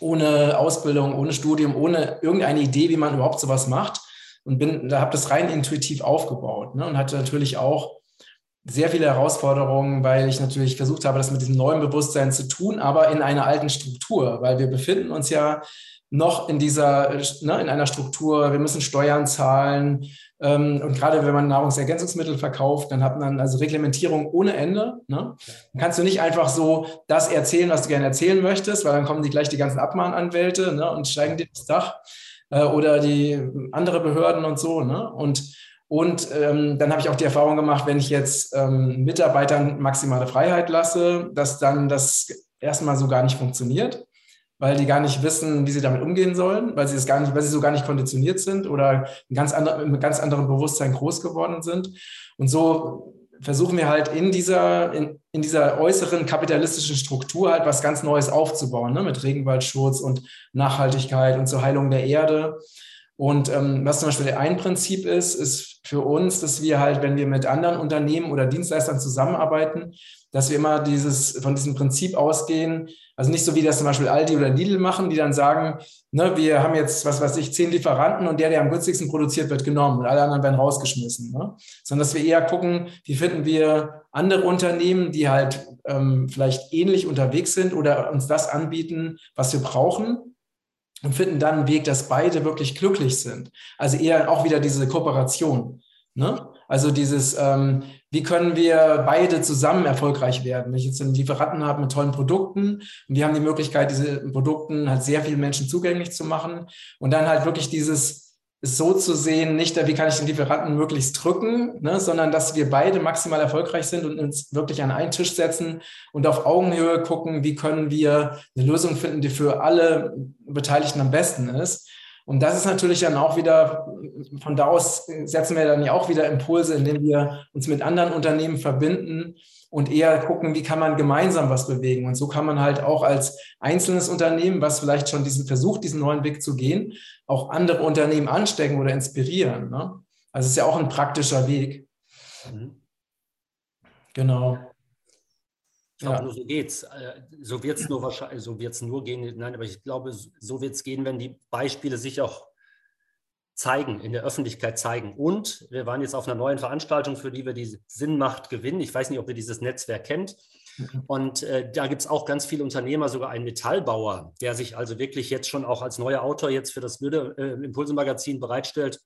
ohne Ausbildung, ohne Studium, ohne irgendeine Idee, wie man überhaupt sowas macht und bin, da habe das rein intuitiv aufgebaut ne, und hatte natürlich auch sehr viele Herausforderungen, weil ich natürlich versucht habe, das mit diesem neuen Bewusstsein zu tun, aber in einer alten Struktur, weil wir befinden uns ja noch in dieser, ne, in einer Struktur, wir müssen Steuern zahlen, ähm, und gerade wenn man Nahrungsergänzungsmittel verkauft, dann hat man also Reglementierung ohne Ende. Ne? Dann kannst du nicht einfach so das erzählen, was du gerne erzählen möchtest, weil dann kommen die gleich die ganzen Abmahnanwälte ne, und steigen dir das Dach äh, oder die andere Behörden und so. Ne? Und und ähm, dann habe ich auch die Erfahrung gemacht, wenn ich jetzt ähm, Mitarbeitern maximale Freiheit lasse, dass dann das erstmal so gar nicht funktioniert weil die gar nicht wissen, wie sie damit umgehen sollen, weil sie es gar nicht, weil sie so gar nicht konditioniert sind oder ein ganz andere, mit ganz anderem Bewusstsein groß geworden sind. Und so versuchen wir halt in dieser, in, in dieser äußeren kapitalistischen Struktur halt was ganz Neues aufzubauen, ne? mit Regenwaldschutz und Nachhaltigkeit und zur Heilung der Erde. Und ähm, was zum Beispiel ein Prinzip ist, ist für uns, dass wir halt, wenn wir mit anderen Unternehmen oder Dienstleistern zusammenarbeiten, dass wir immer dieses, von diesem Prinzip ausgehen, also nicht so wie das zum Beispiel Aldi oder Lidl machen, die dann sagen, ne, wir haben jetzt, was weiß ich, zehn Lieferanten und der, der am günstigsten produziert wird, genommen und alle anderen werden rausgeschmissen. Ne? Sondern dass wir eher gucken, wie finden wir andere Unternehmen, die halt ähm, vielleicht ähnlich unterwegs sind oder uns das anbieten, was wir brauchen und finden dann einen Weg, dass beide wirklich glücklich sind. Also eher auch wieder diese Kooperation. Ne? Also dieses, ähm, wie können wir beide zusammen erfolgreich werden? Wenn ich jetzt einen Lieferanten habe mit tollen Produkten und die haben die Möglichkeit, diese Produkten halt sehr vielen Menschen zugänglich zu machen und dann halt wirklich dieses so zu sehen, nicht, wie kann ich den Lieferanten möglichst drücken, ne, sondern dass wir beide maximal erfolgreich sind und uns wirklich an einen Tisch setzen und auf Augenhöhe gucken, wie können wir eine Lösung finden, die für alle Beteiligten am besten ist. Und das ist natürlich dann auch wieder, von da aus setzen wir dann ja auch wieder Impulse, indem wir uns mit anderen Unternehmen verbinden und eher gucken, wie kann man gemeinsam was bewegen. Und so kann man halt auch als einzelnes Unternehmen, was vielleicht schon diesen versucht, diesen neuen Weg zu gehen, auch andere Unternehmen anstecken oder inspirieren. Ne? Also es ist ja auch ein praktischer Weg. Mhm. Genau. Ich glaube, ja. nur so geht's. Äh, so wird es nur wahrscheinlich, so wird es nur gehen. Nein, aber ich glaube, so wird es gehen, wenn die Beispiele sich auch zeigen, in der Öffentlichkeit zeigen. Und wir waren jetzt auf einer neuen Veranstaltung, für die wir die Sinnmacht gewinnen. Ich weiß nicht, ob ihr dieses Netzwerk kennt. Mhm. Und äh, da gibt es auch ganz viele Unternehmer, sogar einen Metallbauer, der sich also wirklich jetzt schon auch als neuer Autor jetzt für das Würde äh, Impulse-Magazin bereitstellt.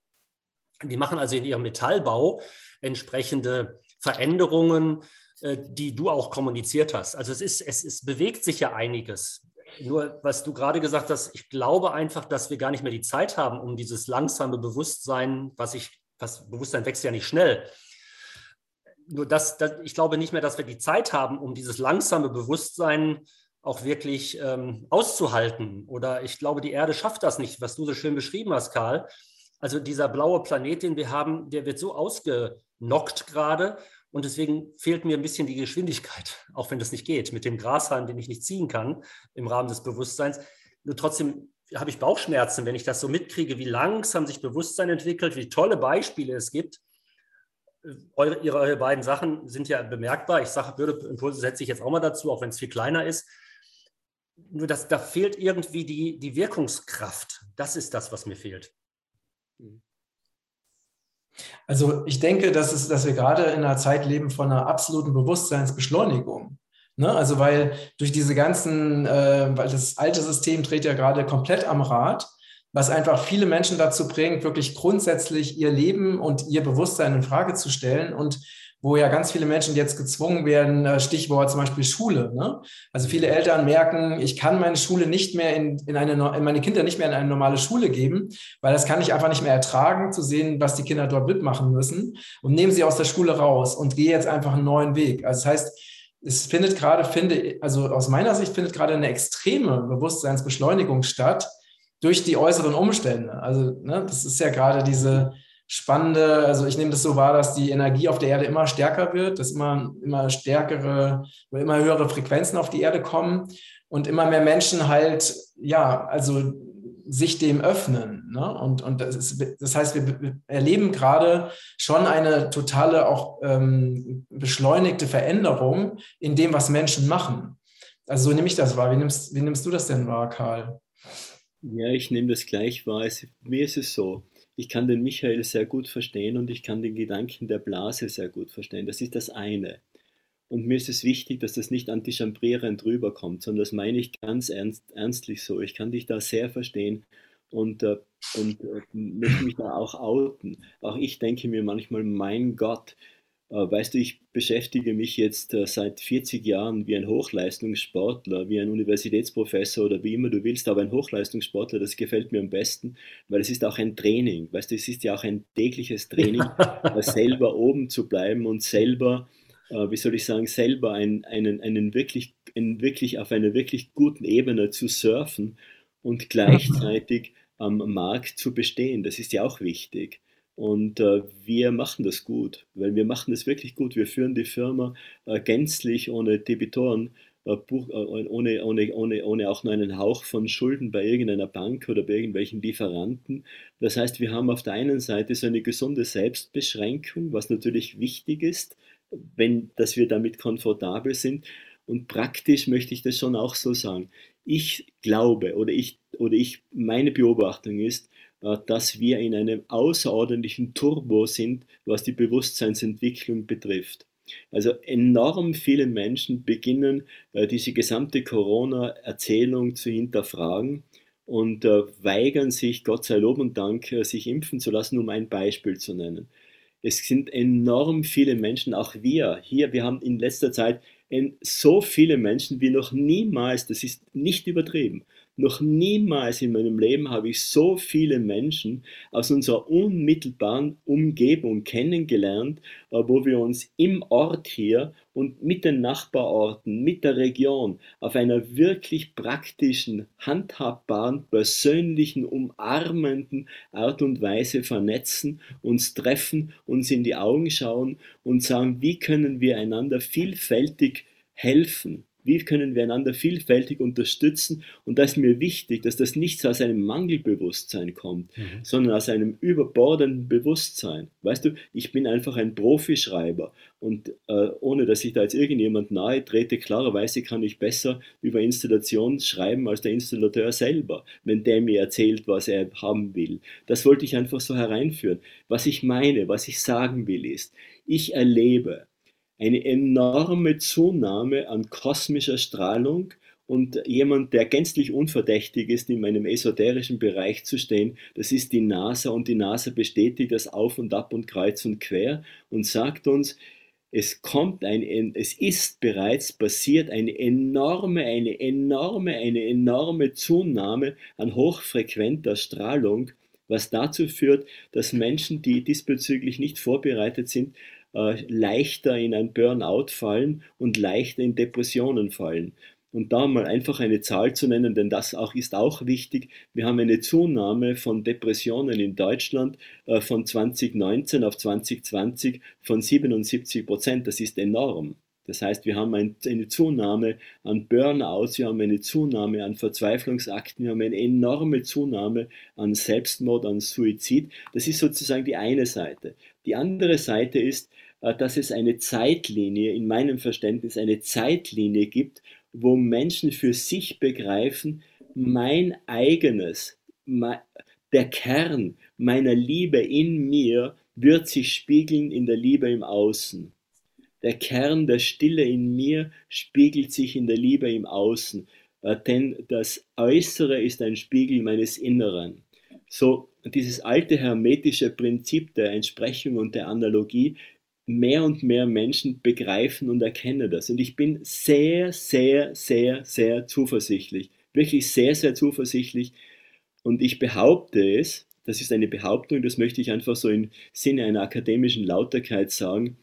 Die machen also in ihrem Metallbau entsprechende Veränderungen, äh, die du auch kommuniziert hast. Also es ist, es, es bewegt sich ja einiges. Nur, was du gerade gesagt hast, ich glaube einfach, dass wir gar nicht mehr die Zeit haben, um dieses langsame Bewusstsein, was ich, das Bewusstsein wächst ja nicht schnell. Nur das, das, ich glaube nicht mehr, dass wir die Zeit haben, um dieses langsame Bewusstsein auch wirklich ähm, auszuhalten. Oder ich glaube, die Erde schafft das nicht, was du so schön beschrieben hast, Karl. Also dieser blaue Planet, den wir haben, der wird so ausgenockt gerade. Und deswegen fehlt mir ein bisschen die Geschwindigkeit, (laughs) auch wenn das nicht geht, mit dem Grashalm, den ich nicht ziehen kann im Rahmen des Bewusstseins. Nur trotzdem habe ich Bauchschmerzen, wenn ich das so mitkriege, wie langsam sich Bewusstsein entwickelt, wie tolle Beispiele es gibt. Eure, ihre, beiden Sachen sind ja bemerkbar. Ich sage, würde Impulse setze ich jetzt auch mal dazu, auch wenn es viel kleiner ist. Nur das, da fehlt irgendwie die, die Wirkungskraft. Das ist das, was mir fehlt. Also ich denke, dass, es, dass wir gerade in einer Zeit leben von einer absoluten Bewusstseinsbeschleunigung. Ne? Also weil durch diese ganzen, äh, weil das alte System dreht ja gerade komplett am Rad, was einfach viele Menschen dazu bringt, wirklich grundsätzlich ihr Leben und ihr Bewusstsein in Frage zu stellen und wo ja ganz viele Menschen jetzt gezwungen werden, äh, Stichwort zum Beispiel Schule. Ne? Also viele Eltern merken, ich kann meine Schule nicht mehr in, in eine, in meine Kinder nicht mehr in eine normale Schule geben, weil das kann ich einfach nicht mehr ertragen, zu sehen, was die Kinder dort mitmachen müssen und nehmen sie aus der Schule raus und gehe jetzt einfach einen neuen Weg. Also das heißt, es findet gerade, finde, also aus meiner Sicht findet gerade eine extreme Bewusstseinsbeschleunigung statt durch die äußeren Umstände. Also ne, das ist ja gerade diese spannende, also ich nehme das so wahr, dass die Energie auf der Erde immer stärker wird, dass immer, immer stärkere immer höhere Frequenzen auf die Erde kommen und immer mehr Menschen halt, ja, also sich dem öffnen. Ne? Und, und das, ist, das heißt, wir erleben gerade schon eine totale, auch ähm, beschleunigte Veränderung in dem, was Menschen machen. Also so nehme ich das wahr. Wie nimmst, wie nimmst du das denn wahr, Karl? Ja, ich nehme das gleich wahr. Es, mir ist es so ich kann den Michael sehr gut verstehen und ich kann den Gedanken der Blase sehr gut verstehen. Das ist das eine. Und mir ist es wichtig, dass das nicht antichambrierend rüberkommt, sondern das meine ich ganz ernst, ernstlich so. Ich kann dich da sehr verstehen und, äh, und äh, möchte mich da auch outen. Auch ich denke mir manchmal, mein Gott, weißt du, ich beschäftige mich jetzt äh, seit 40 Jahren wie ein Hochleistungssportler, wie ein Universitätsprofessor oder wie immer du willst, aber ein Hochleistungssportler, das gefällt mir am besten, weil es ist auch ein Training. Weißt du, es ist ja auch ein tägliches Training, selber oben zu bleiben und selber, äh, wie soll ich sagen, selber einen, einen, einen wirklich, einen wirklich auf einer wirklich guten Ebene zu surfen und gleichzeitig am Markt zu bestehen. Das ist ja auch wichtig. Und äh, wir machen das gut, weil wir machen das wirklich gut. Wir führen die Firma äh, gänzlich ohne Debitoren, äh, äh, ohne, ohne, ohne, ohne auch nur einen Hauch von Schulden bei irgendeiner Bank oder bei irgendwelchen Lieferanten. Das heißt, wir haben auf der einen Seite so eine gesunde Selbstbeschränkung, was natürlich wichtig ist, wenn, dass wir damit komfortabel sind. Und praktisch möchte ich das schon auch so sagen. Ich glaube oder ich, oder ich, meine Beobachtung ist, dass wir in einem außerordentlichen Turbo sind, was die Bewusstseinsentwicklung betrifft. Also enorm viele Menschen beginnen äh, diese gesamte Corona-Erzählung zu hinterfragen und äh, weigern sich, Gott sei Lob und Dank, sich impfen zu lassen, um ein Beispiel zu nennen. Es sind enorm viele Menschen, auch wir hier, wir haben in letzter Zeit so viele Menschen wie noch niemals, das ist nicht übertrieben, noch niemals in meinem Leben habe ich so viele Menschen aus unserer unmittelbaren Umgebung kennengelernt, äh, wo wir uns im Ort hier und mit den Nachbarorten, mit der Region auf einer wirklich praktischen, handhabbaren, persönlichen, umarmenden Art und Weise vernetzen, uns treffen, uns in die Augen schauen und sagen, wie können wir einander vielfältig helfen wie können wir einander vielfältig unterstützen? Und da ist mir wichtig, dass das nicht aus einem Mangelbewusstsein kommt, mhm. sondern aus einem überbordenden Bewusstsein. Weißt du, ich bin einfach ein Profischreiber und äh, ohne dass ich da jetzt irgendjemand nahe trete, klarerweise kann ich besser über Installation schreiben als der Installateur selber, wenn der mir erzählt, was er haben will. Das wollte ich einfach so hereinführen. Was ich meine, was ich sagen will, ist, ich erlebe eine enorme Zunahme an kosmischer Strahlung und jemand, der gänzlich unverdächtig ist, in meinem esoterischen Bereich zu stehen, das ist die NASA und die NASA bestätigt das auf und ab und kreuz und quer und sagt uns, es kommt ein, es ist bereits passiert eine enorme, eine enorme, eine enorme Zunahme an hochfrequenter Strahlung, was dazu führt, dass Menschen, die diesbezüglich nicht vorbereitet sind, äh, leichter in ein Burnout fallen und leichter in Depressionen fallen. Und da mal einfach eine Zahl zu nennen, denn das auch ist auch wichtig. Wir haben eine Zunahme von Depressionen in Deutschland äh, von 2019 auf 2020 von 77 Prozent. Das ist enorm. Das heißt, wir haben eine Zunahme an Burnouts, wir haben eine Zunahme an Verzweiflungsakten, wir haben eine enorme Zunahme an Selbstmord, an Suizid. Das ist sozusagen die eine Seite. Die andere Seite ist, dass es eine Zeitlinie, in meinem Verständnis eine Zeitlinie gibt, wo Menschen für sich begreifen, mein eigenes, der Kern meiner Liebe in mir wird sich spiegeln in der Liebe im Außen. Der Kern der Stille in mir spiegelt sich in der Liebe im Außen, äh, denn das Äußere ist ein Spiegel meines Inneren. So dieses alte hermetische Prinzip der Entsprechung und der Analogie mehr und mehr Menschen begreifen und erkennen das. Und ich bin sehr, sehr, sehr, sehr zuversichtlich. Wirklich sehr, sehr zuversichtlich. Und ich behaupte es, das ist eine Behauptung, das möchte ich einfach so im Sinne einer akademischen Lauterkeit sagen.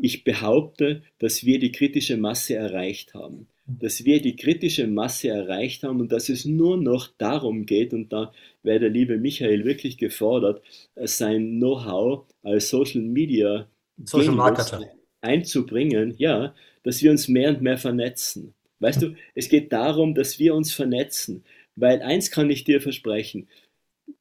Ich behaupte, dass wir die kritische Masse erreicht haben. Dass wir die kritische Masse erreicht haben und dass es nur noch darum geht, und da wäre der liebe Michael wirklich gefordert, sein Know-how als Social Media Social Marketer. einzubringen, ja, dass wir uns mehr und mehr vernetzen. Weißt du, es geht darum, dass wir uns vernetzen, weil eins kann ich dir versprechen,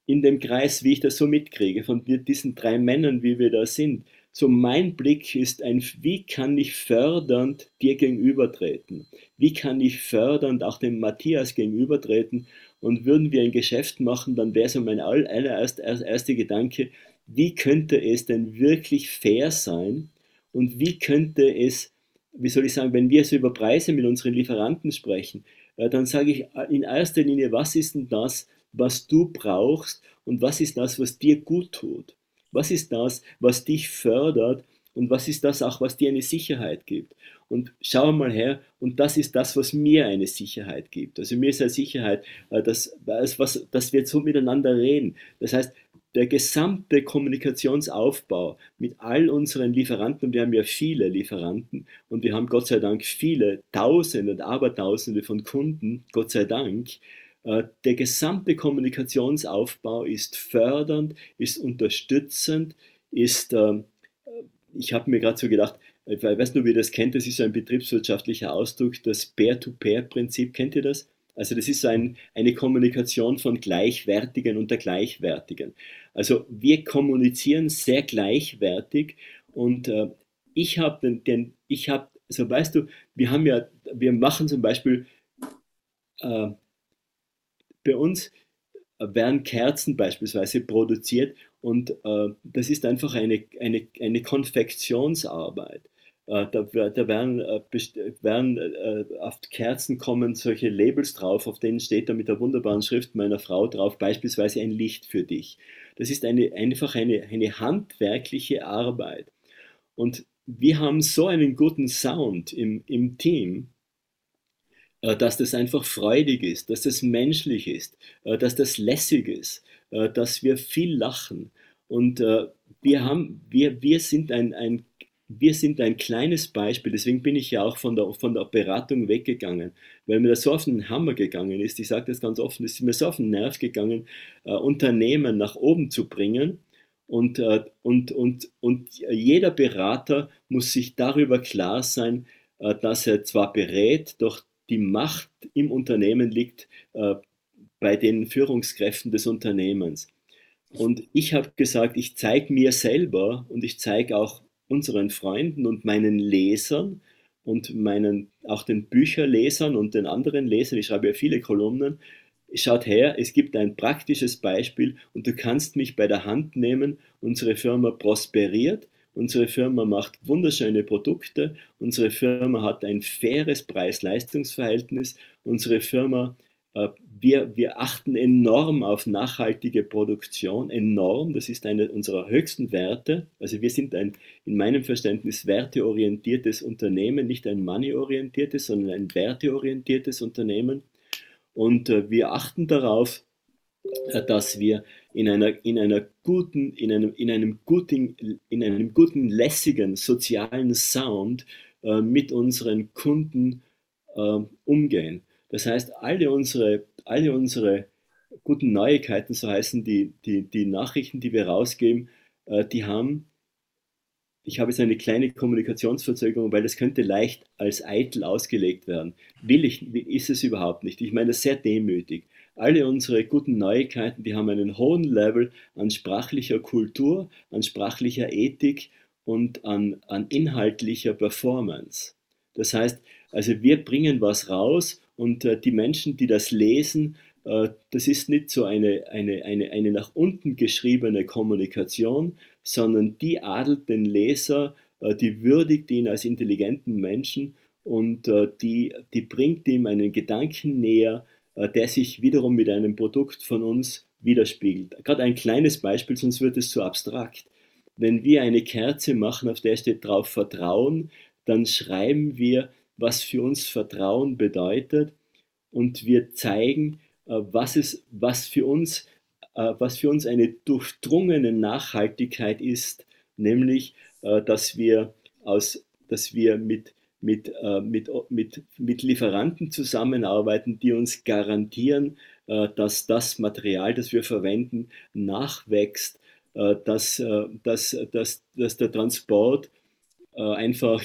in dem Kreis, wie ich das so mitkriege, von diesen drei Männern, wie wir da sind, so mein Blick ist ein, wie kann ich fördernd dir gegenübertreten? Wie kann ich fördernd auch dem Matthias gegenübertreten? Und würden wir ein Geschäft machen, dann wäre so mein allererster erster Gedanke, wie könnte es denn wirklich fair sein und wie könnte es, wie soll ich sagen, wenn wir so über Preise mit unseren Lieferanten sprechen, äh, dann sage ich äh, in erster Linie, was ist denn das, was du brauchst und was ist das, was dir gut tut? Was ist das, was dich fördert und was ist das auch, was dir eine Sicherheit gibt? Und schau mal her, und das ist das, was mir eine Sicherheit gibt. Also mir ist eine Sicherheit, äh, dass, dass, dass wir so miteinander reden. Das heißt, der gesamte Kommunikationsaufbau mit all unseren Lieferanten, wir haben ja viele Lieferanten und wir haben Gott sei Dank viele Tausende und Abertausende von Kunden, Gott sei Dank, äh, der gesamte Kommunikationsaufbau ist fördernd, ist unterstützend, ist, ähm, ich habe mir gerade so gedacht, ich weiß nur, wie ihr das kennt, das ist so ein betriebswirtschaftlicher Ausdruck, das Peer-to-Peer-Prinzip, kennt ihr das? Also das ist ein, eine Kommunikation von Gleichwertigen unter Gleichwertigen. Also wir kommunizieren sehr gleichwertig und äh, ich habe den, den, ich habe, so weißt du, wir haben ja, wir machen zum Beispiel äh, bei uns werden Kerzen beispielsweise produziert und äh, das ist einfach eine, eine, eine Konfektionsarbeit. Äh, da, da werden, äh, werden äh, auf Kerzen kommen solche Labels drauf, auf denen steht da mit der wunderbaren Schrift meiner Frau drauf, beispielsweise ein Licht für dich. Das ist eine, einfach eine, eine handwerkliche Arbeit. Und wir haben so einen guten Sound im, im Team, dass das einfach freudig ist, dass das menschlich ist, dass das lässig ist, dass wir viel lachen. Und wir, haben, wir, wir sind ein, ein wir sind ein kleines Beispiel, deswegen bin ich ja auch von der, von der Beratung weggegangen, weil mir das so auf den Hammer gegangen ist. Ich sage das ganz offen, es ist mir so auf den Nerv gegangen, äh, Unternehmen nach oben zu bringen. Und, äh, und, und, und jeder Berater muss sich darüber klar sein, äh, dass er zwar berät, doch die Macht im Unternehmen liegt äh, bei den Führungskräften des Unternehmens. Und ich habe gesagt, ich zeige mir selber und ich zeige auch unseren Freunden und meinen Lesern und meinen, auch den Bücherlesern und den anderen Lesern, ich schreibe ja viele Kolumnen, schaut her, es gibt ein praktisches Beispiel und du kannst mich bei der Hand nehmen. Unsere Firma prosperiert Unsere Firma macht wunderschöne Produkte. Unsere Firma hat ein faires Preis-Leistungs-Verhältnis. Unsere Firma wir, wir achten enorm auf nachhaltige Produktion, enorm. Das ist einer unserer höchsten Werte. Also wir sind ein, in meinem Verständnis, werteorientiertes Unternehmen, nicht ein money-orientiertes, sondern ein werteorientiertes Unternehmen. Und äh, wir achten darauf, äh, dass wir in einer, in einer guten, in einem, in einem guten, in einem guten, lässigen sozialen Sound äh, mit unseren Kunden äh, umgehen. Das heißt, alle unsere, alle unsere guten Neuigkeiten, so heißen die, die, die Nachrichten, die wir rausgeben, äh, die haben, ich habe jetzt eine kleine Kommunikationsverzögerung, weil das könnte leicht als eitel ausgelegt werden. Will ich, ist es überhaupt nicht. Ich meine das sehr demütig. Alle unsere guten Neuigkeiten, die haben einen hohen Level an sprachlicher Kultur, an sprachlicher Ethik und an, an inhaltlicher Performance. Das heißt, also wir bringen was raus und äh, die Menschen, die das lesen, äh, das ist nicht so eine, eine, eine, eine nach unten geschriebene Kommunikation, sondern die adelt den Leser, äh, die würdigt ihn als intelligenten Menschen und äh, die, die bringt ihm einen Gedanken näher, äh, der sich wiederum mit einem Produkt von uns widerspiegelt. Gerade ein kleines Beispiel, sonst wird es zu abstrakt. Wenn wir eine Kerze machen, auf der steht drauf Vertrauen, dann schreiben wir was für uns Vertrauen bedeutet. Und wir zeigen, äh, was, es, was, für uns, äh, was für uns eine durchdrungene Nachhaltigkeit ist, nämlich, äh, dass wir, aus, dass wir mit, mit, mit, mit, mit Lieferanten zusammenarbeiten, die uns garantieren, dass das Material, das wir verwenden, nachwächst, dass, dass, dass, dass der Transport einfach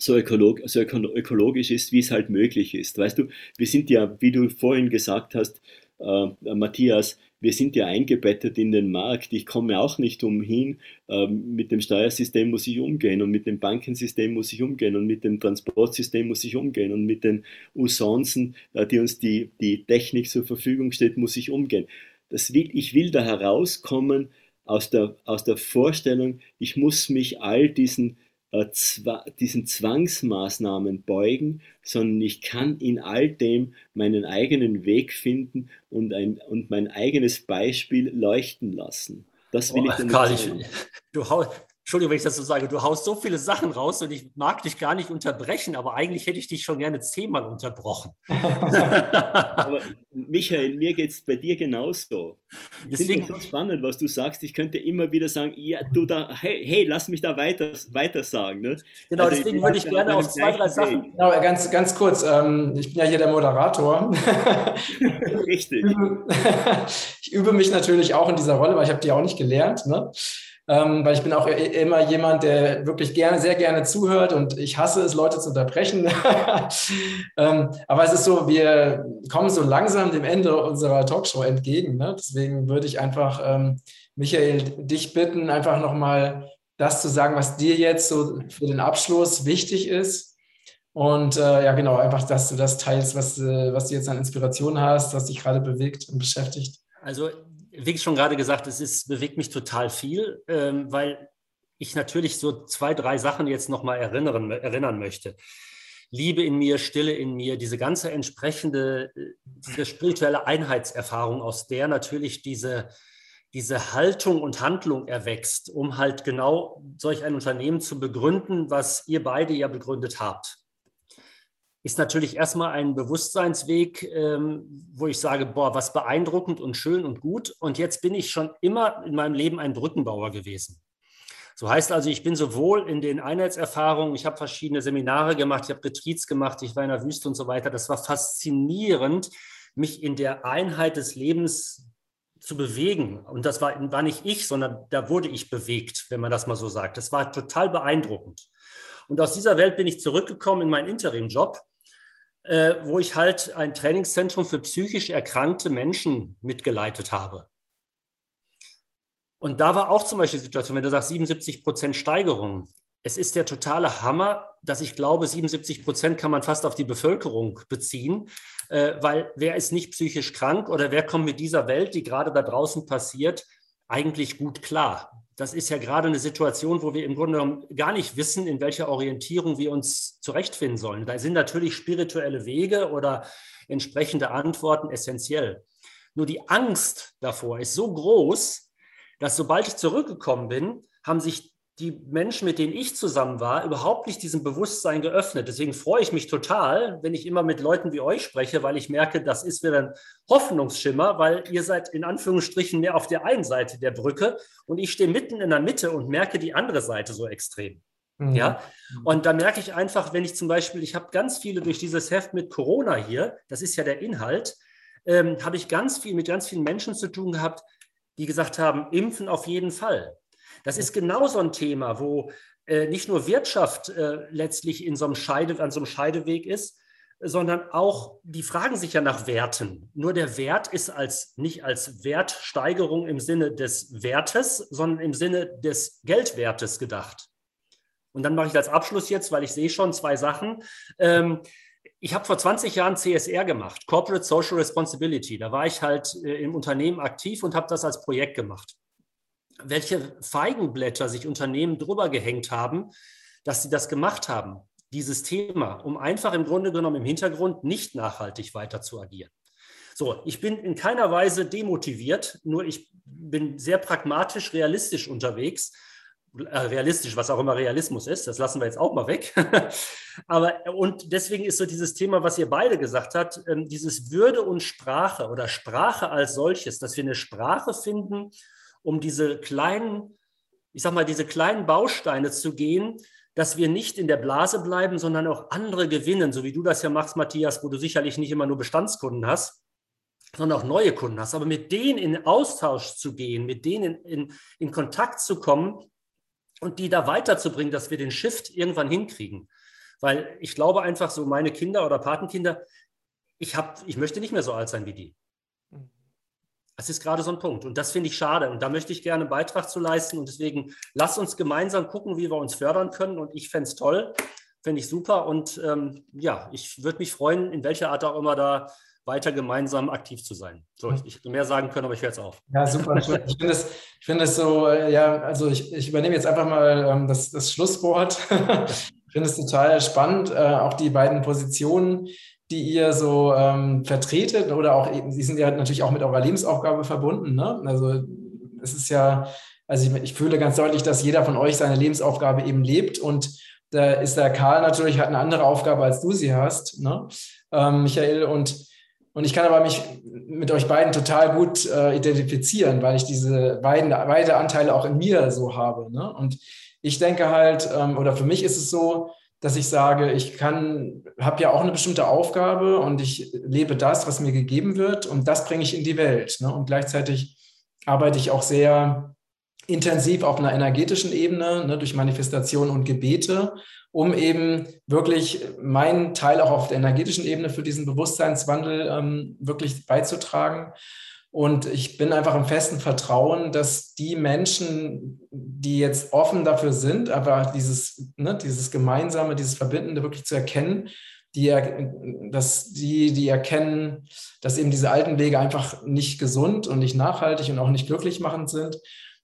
so, ökolog, so ökologisch ist, wie es halt möglich ist. Weißt du, wir sind ja, wie du vorhin gesagt hast, äh, Matthias, wir sind ja eingebettet in den Markt. Ich komme auch nicht umhin. Äh, mit dem Steuersystem muss ich umgehen und mit dem Bankensystem muss ich umgehen und mit dem Transportsystem muss ich umgehen und mit den Usancen, äh, die uns die, die Technik zur Verfügung steht, muss ich umgehen. Das will, ich will da herauskommen aus der, aus der Vorstellung, ich muss mich all diesen diesen Zwangsmaßnahmen beugen, sondern ich kann in all dem meinen eigenen Weg finden und, ein, und mein eigenes Beispiel leuchten lassen. Das will oh, ich damit Karl, ich, (laughs) du, Entschuldigung, wenn ich das so sage, du haust so viele Sachen raus und ich mag dich gar nicht unterbrechen, aber eigentlich hätte ich dich schon gerne zehnmal unterbrochen. (laughs) aber Michael, mir geht es bei dir genauso. Deswegen ist so spannend, was du sagst. Ich könnte immer wieder sagen, ja, du da, hey, hey lass mich da weiter, weiter sagen. Ne? Genau, also deswegen würde ich gerne auf zwei, drei Sachen. Genau, ganz, ganz kurz, ähm, ich bin ja hier der Moderator. (laughs) Richtig. (laughs) ich übe mich natürlich auch in dieser Rolle, weil ich habe die auch nicht gelernt. Ne? Ähm, weil ich bin auch immer jemand, der wirklich gerne, sehr gerne zuhört und ich hasse es, Leute zu unterbrechen. (laughs) ähm, aber es ist so, wir kommen so langsam dem Ende unserer Talkshow entgegen. Ne? Deswegen würde ich einfach, ähm, Michael, dich bitten, einfach nochmal das zu sagen, was dir jetzt so für den Abschluss wichtig ist. Und äh, ja, genau, einfach, dass du das teilst, was, äh, was du jetzt an Inspiration hast, was dich gerade bewegt und beschäftigt. Also wie schon gerade gesagt, es ist, bewegt mich total viel, ähm, weil ich natürlich so zwei, drei Sachen jetzt nochmal erinnern, erinnern möchte. Liebe in mir, Stille in mir, diese ganze entsprechende, äh, diese spirituelle Einheitserfahrung, aus der natürlich diese, diese Haltung und Handlung erwächst, um halt genau solch ein Unternehmen zu begründen, was ihr beide ja begründet habt ist natürlich erstmal ein Bewusstseinsweg, ähm, wo ich sage, boah, was beeindruckend und schön und gut. Und jetzt bin ich schon immer in meinem Leben ein Brückenbauer gewesen. So heißt also, ich bin sowohl in den Einheitserfahrungen, ich habe verschiedene Seminare gemacht, ich habe Retreats gemacht, ich war in der Wüste und so weiter. Das war faszinierend, mich in der Einheit des Lebens zu bewegen. Und das war, war nicht ich, sondern da wurde ich bewegt, wenn man das mal so sagt. Das war total beeindruckend. Und aus dieser Welt bin ich zurückgekommen in meinen Interim-Job äh, wo ich halt ein Trainingszentrum für psychisch erkrankte Menschen mitgeleitet habe. Und da war auch zum Beispiel die Situation, wenn du sagst 77 Prozent Steigerung. Es ist der totale Hammer, dass ich glaube, 77 Prozent kann man fast auf die Bevölkerung beziehen, äh, weil wer ist nicht psychisch krank oder wer kommt mit dieser Welt, die gerade da draußen passiert, eigentlich gut klar? Das ist ja gerade eine Situation, wo wir im Grunde genommen gar nicht wissen, in welcher Orientierung wir uns zurechtfinden sollen. Da sind natürlich spirituelle Wege oder entsprechende Antworten essentiell. Nur die Angst davor ist so groß, dass sobald ich zurückgekommen bin, haben sich die Menschen, mit denen ich zusammen war, überhaupt nicht diesem Bewusstsein geöffnet. Deswegen freue ich mich total, wenn ich immer mit Leuten wie euch spreche, weil ich merke, das ist wieder ein Hoffnungsschimmer, weil ihr seid in Anführungsstrichen mehr auf der einen Seite der Brücke und ich stehe mitten in der Mitte und merke die andere Seite so extrem. Mhm. Ja, und da merke ich einfach, wenn ich zum Beispiel, ich habe ganz viele durch dieses Heft mit Corona hier, das ist ja der Inhalt, ähm, habe ich ganz viel mit ganz vielen Menschen zu tun gehabt, die gesagt haben, impfen auf jeden Fall. Das ist genau so ein Thema, wo äh, nicht nur Wirtschaft äh, letztlich in so einem Scheide, an so einem Scheideweg ist, sondern auch, die fragen sich ja nach Werten. Nur der Wert ist als, nicht als Wertsteigerung im Sinne des Wertes, sondern im Sinne des Geldwertes gedacht. Und dann mache ich als Abschluss jetzt, weil ich sehe schon zwei Sachen. Ähm, ich habe vor 20 Jahren CSR gemacht, Corporate Social Responsibility. Da war ich halt äh, im Unternehmen aktiv und habe das als Projekt gemacht welche Feigenblätter sich Unternehmen drüber gehängt haben, dass sie das gemacht haben, dieses Thema, um einfach im Grunde genommen im Hintergrund nicht nachhaltig weiter zu agieren. So, ich bin in keiner Weise demotiviert, nur ich bin sehr pragmatisch, realistisch unterwegs. Äh, realistisch, was auch immer Realismus ist, das lassen wir jetzt auch mal weg. (laughs) Aber und deswegen ist so dieses Thema, was ihr beide gesagt habt, ähm, dieses Würde und Sprache oder Sprache als solches, dass wir eine Sprache finden, um diese kleinen, ich sag mal, diese kleinen Bausteine zu gehen, dass wir nicht in der Blase bleiben, sondern auch andere gewinnen, so wie du das ja machst, Matthias, wo du sicherlich nicht immer nur Bestandskunden hast, sondern auch neue Kunden hast. Aber mit denen in Austausch zu gehen, mit denen in, in, in Kontakt zu kommen und die da weiterzubringen, dass wir den Shift irgendwann hinkriegen. Weil ich glaube einfach so, meine Kinder oder Patenkinder, ich, hab, ich möchte nicht mehr so alt sein wie die. Das ist gerade so ein Punkt. Und das finde ich schade. Und da möchte ich gerne einen Beitrag zu leisten. Und deswegen lass uns gemeinsam gucken, wie wir uns fördern können. Und ich fände es toll, fände ich super. Und ähm, ja, ich würde mich freuen, in welcher Art auch immer da weiter gemeinsam aktiv zu sein. So, ich, ich hätte mehr sagen können, aber ich höre jetzt auf. Ja, super. Ich finde es, find es so, äh, ja, also ich, ich übernehme jetzt einfach mal ähm, das, das Schlusswort. (laughs) ich finde es total spannend, äh, auch die beiden Positionen, die ihr so ähm, vertretet oder auch eben, sie sind ja natürlich auch mit eurer Lebensaufgabe verbunden. Ne? Also es ist ja, also ich, ich, fühle ganz deutlich, dass jeder von euch seine Lebensaufgabe eben lebt und da ist der Karl natürlich hat eine andere Aufgabe, als du sie hast, ne? ähm, Michael und und ich kann aber mich mit euch beiden total gut äh, identifizieren, weil ich diese beiden, beide Anteile auch in mir so habe. Ne? Und ich denke halt, ähm, oder für mich ist es so, dass ich sage, ich kann, habe ja auch eine bestimmte Aufgabe und ich lebe das, was mir gegeben wird und das bringe ich in die Welt. Ne? Und gleichzeitig arbeite ich auch sehr intensiv auf einer energetischen Ebene ne, durch Manifestation und Gebete, um eben wirklich meinen Teil auch auf der energetischen Ebene für diesen Bewusstseinswandel ähm, wirklich beizutragen. Und ich bin einfach im festen Vertrauen, dass die Menschen, die jetzt offen dafür sind, aber dieses, ne, dieses Gemeinsame, dieses Verbindende wirklich zu erkennen, die, dass die, die erkennen, dass eben diese alten Wege einfach nicht gesund und nicht nachhaltig und auch nicht glücklich machend sind,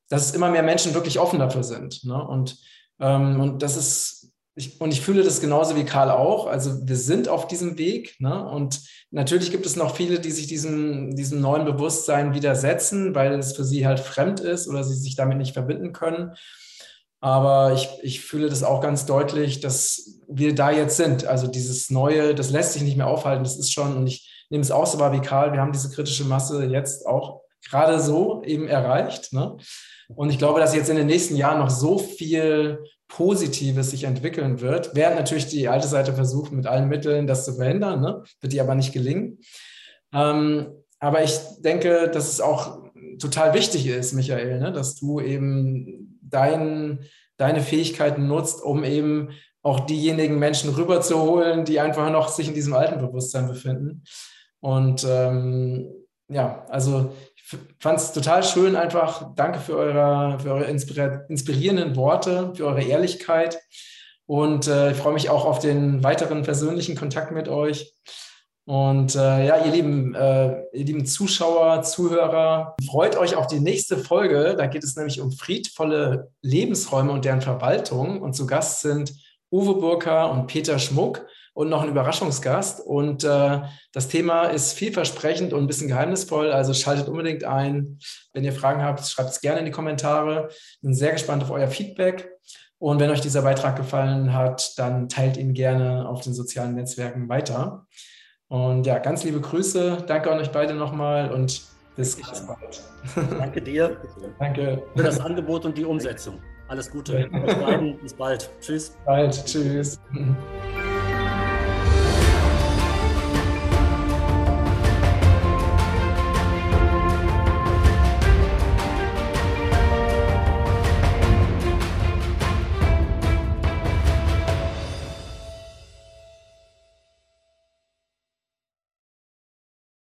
dass es immer mehr Menschen wirklich offen dafür sind. Ne? Und, ähm, und das ist, ich, und ich fühle das genauso wie Karl auch. Also wir sind auf diesem Weg. Ne? Und Natürlich gibt es noch viele, die sich diesem, diesem neuen Bewusstsein widersetzen, weil es für sie halt fremd ist oder sie sich damit nicht verbinden können. Aber ich, ich fühle das auch ganz deutlich, dass wir da jetzt sind. Also dieses Neue, das lässt sich nicht mehr aufhalten. Das ist schon, und ich nehme es auch so wahr wie Karl, wir haben diese kritische Masse jetzt auch gerade so eben erreicht. Ne? Und ich glaube, dass jetzt in den nächsten Jahren noch so viel Positives sich entwickeln wird, während natürlich die alte Seite versucht, mit allen Mitteln das zu verhindern, ne? wird die aber nicht gelingen. Ähm, aber ich denke, dass es auch total wichtig ist, Michael, ne? dass du eben dein, deine Fähigkeiten nutzt, um eben auch diejenigen Menschen rüberzuholen, die einfach noch sich in diesem alten Bewusstsein befinden. Und ähm, ja, also fand es total schön einfach. Danke für eure, für eure inspirierenden Worte, für eure Ehrlichkeit. Und äh, ich freue mich auch auf den weiteren persönlichen Kontakt mit euch. Und äh, ja, ihr lieben, äh, ihr lieben Zuschauer, Zuhörer, freut euch auf die nächste Folge. Da geht es nämlich um friedvolle Lebensräume und deren Verwaltung. Und zu Gast sind Uwe Burka und Peter Schmuck und noch ein Überraschungsgast. Und äh, das Thema ist vielversprechend und ein bisschen geheimnisvoll. Also schaltet unbedingt ein. Wenn ihr Fragen habt, schreibt es gerne in die Kommentare. Bin sehr gespannt auf euer Feedback. Und wenn euch dieser Beitrag gefallen hat, dann teilt ihn gerne auf den sozialen Netzwerken weiter. Und ja, ganz liebe Grüße. Danke an euch beide nochmal und bis ganz bald. Danke dir. (laughs) Danke. Für das Angebot und die Umsetzung. Alles Gute. (laughs) Bis bald. Tschüss. Bald. Tschüss. (laughs)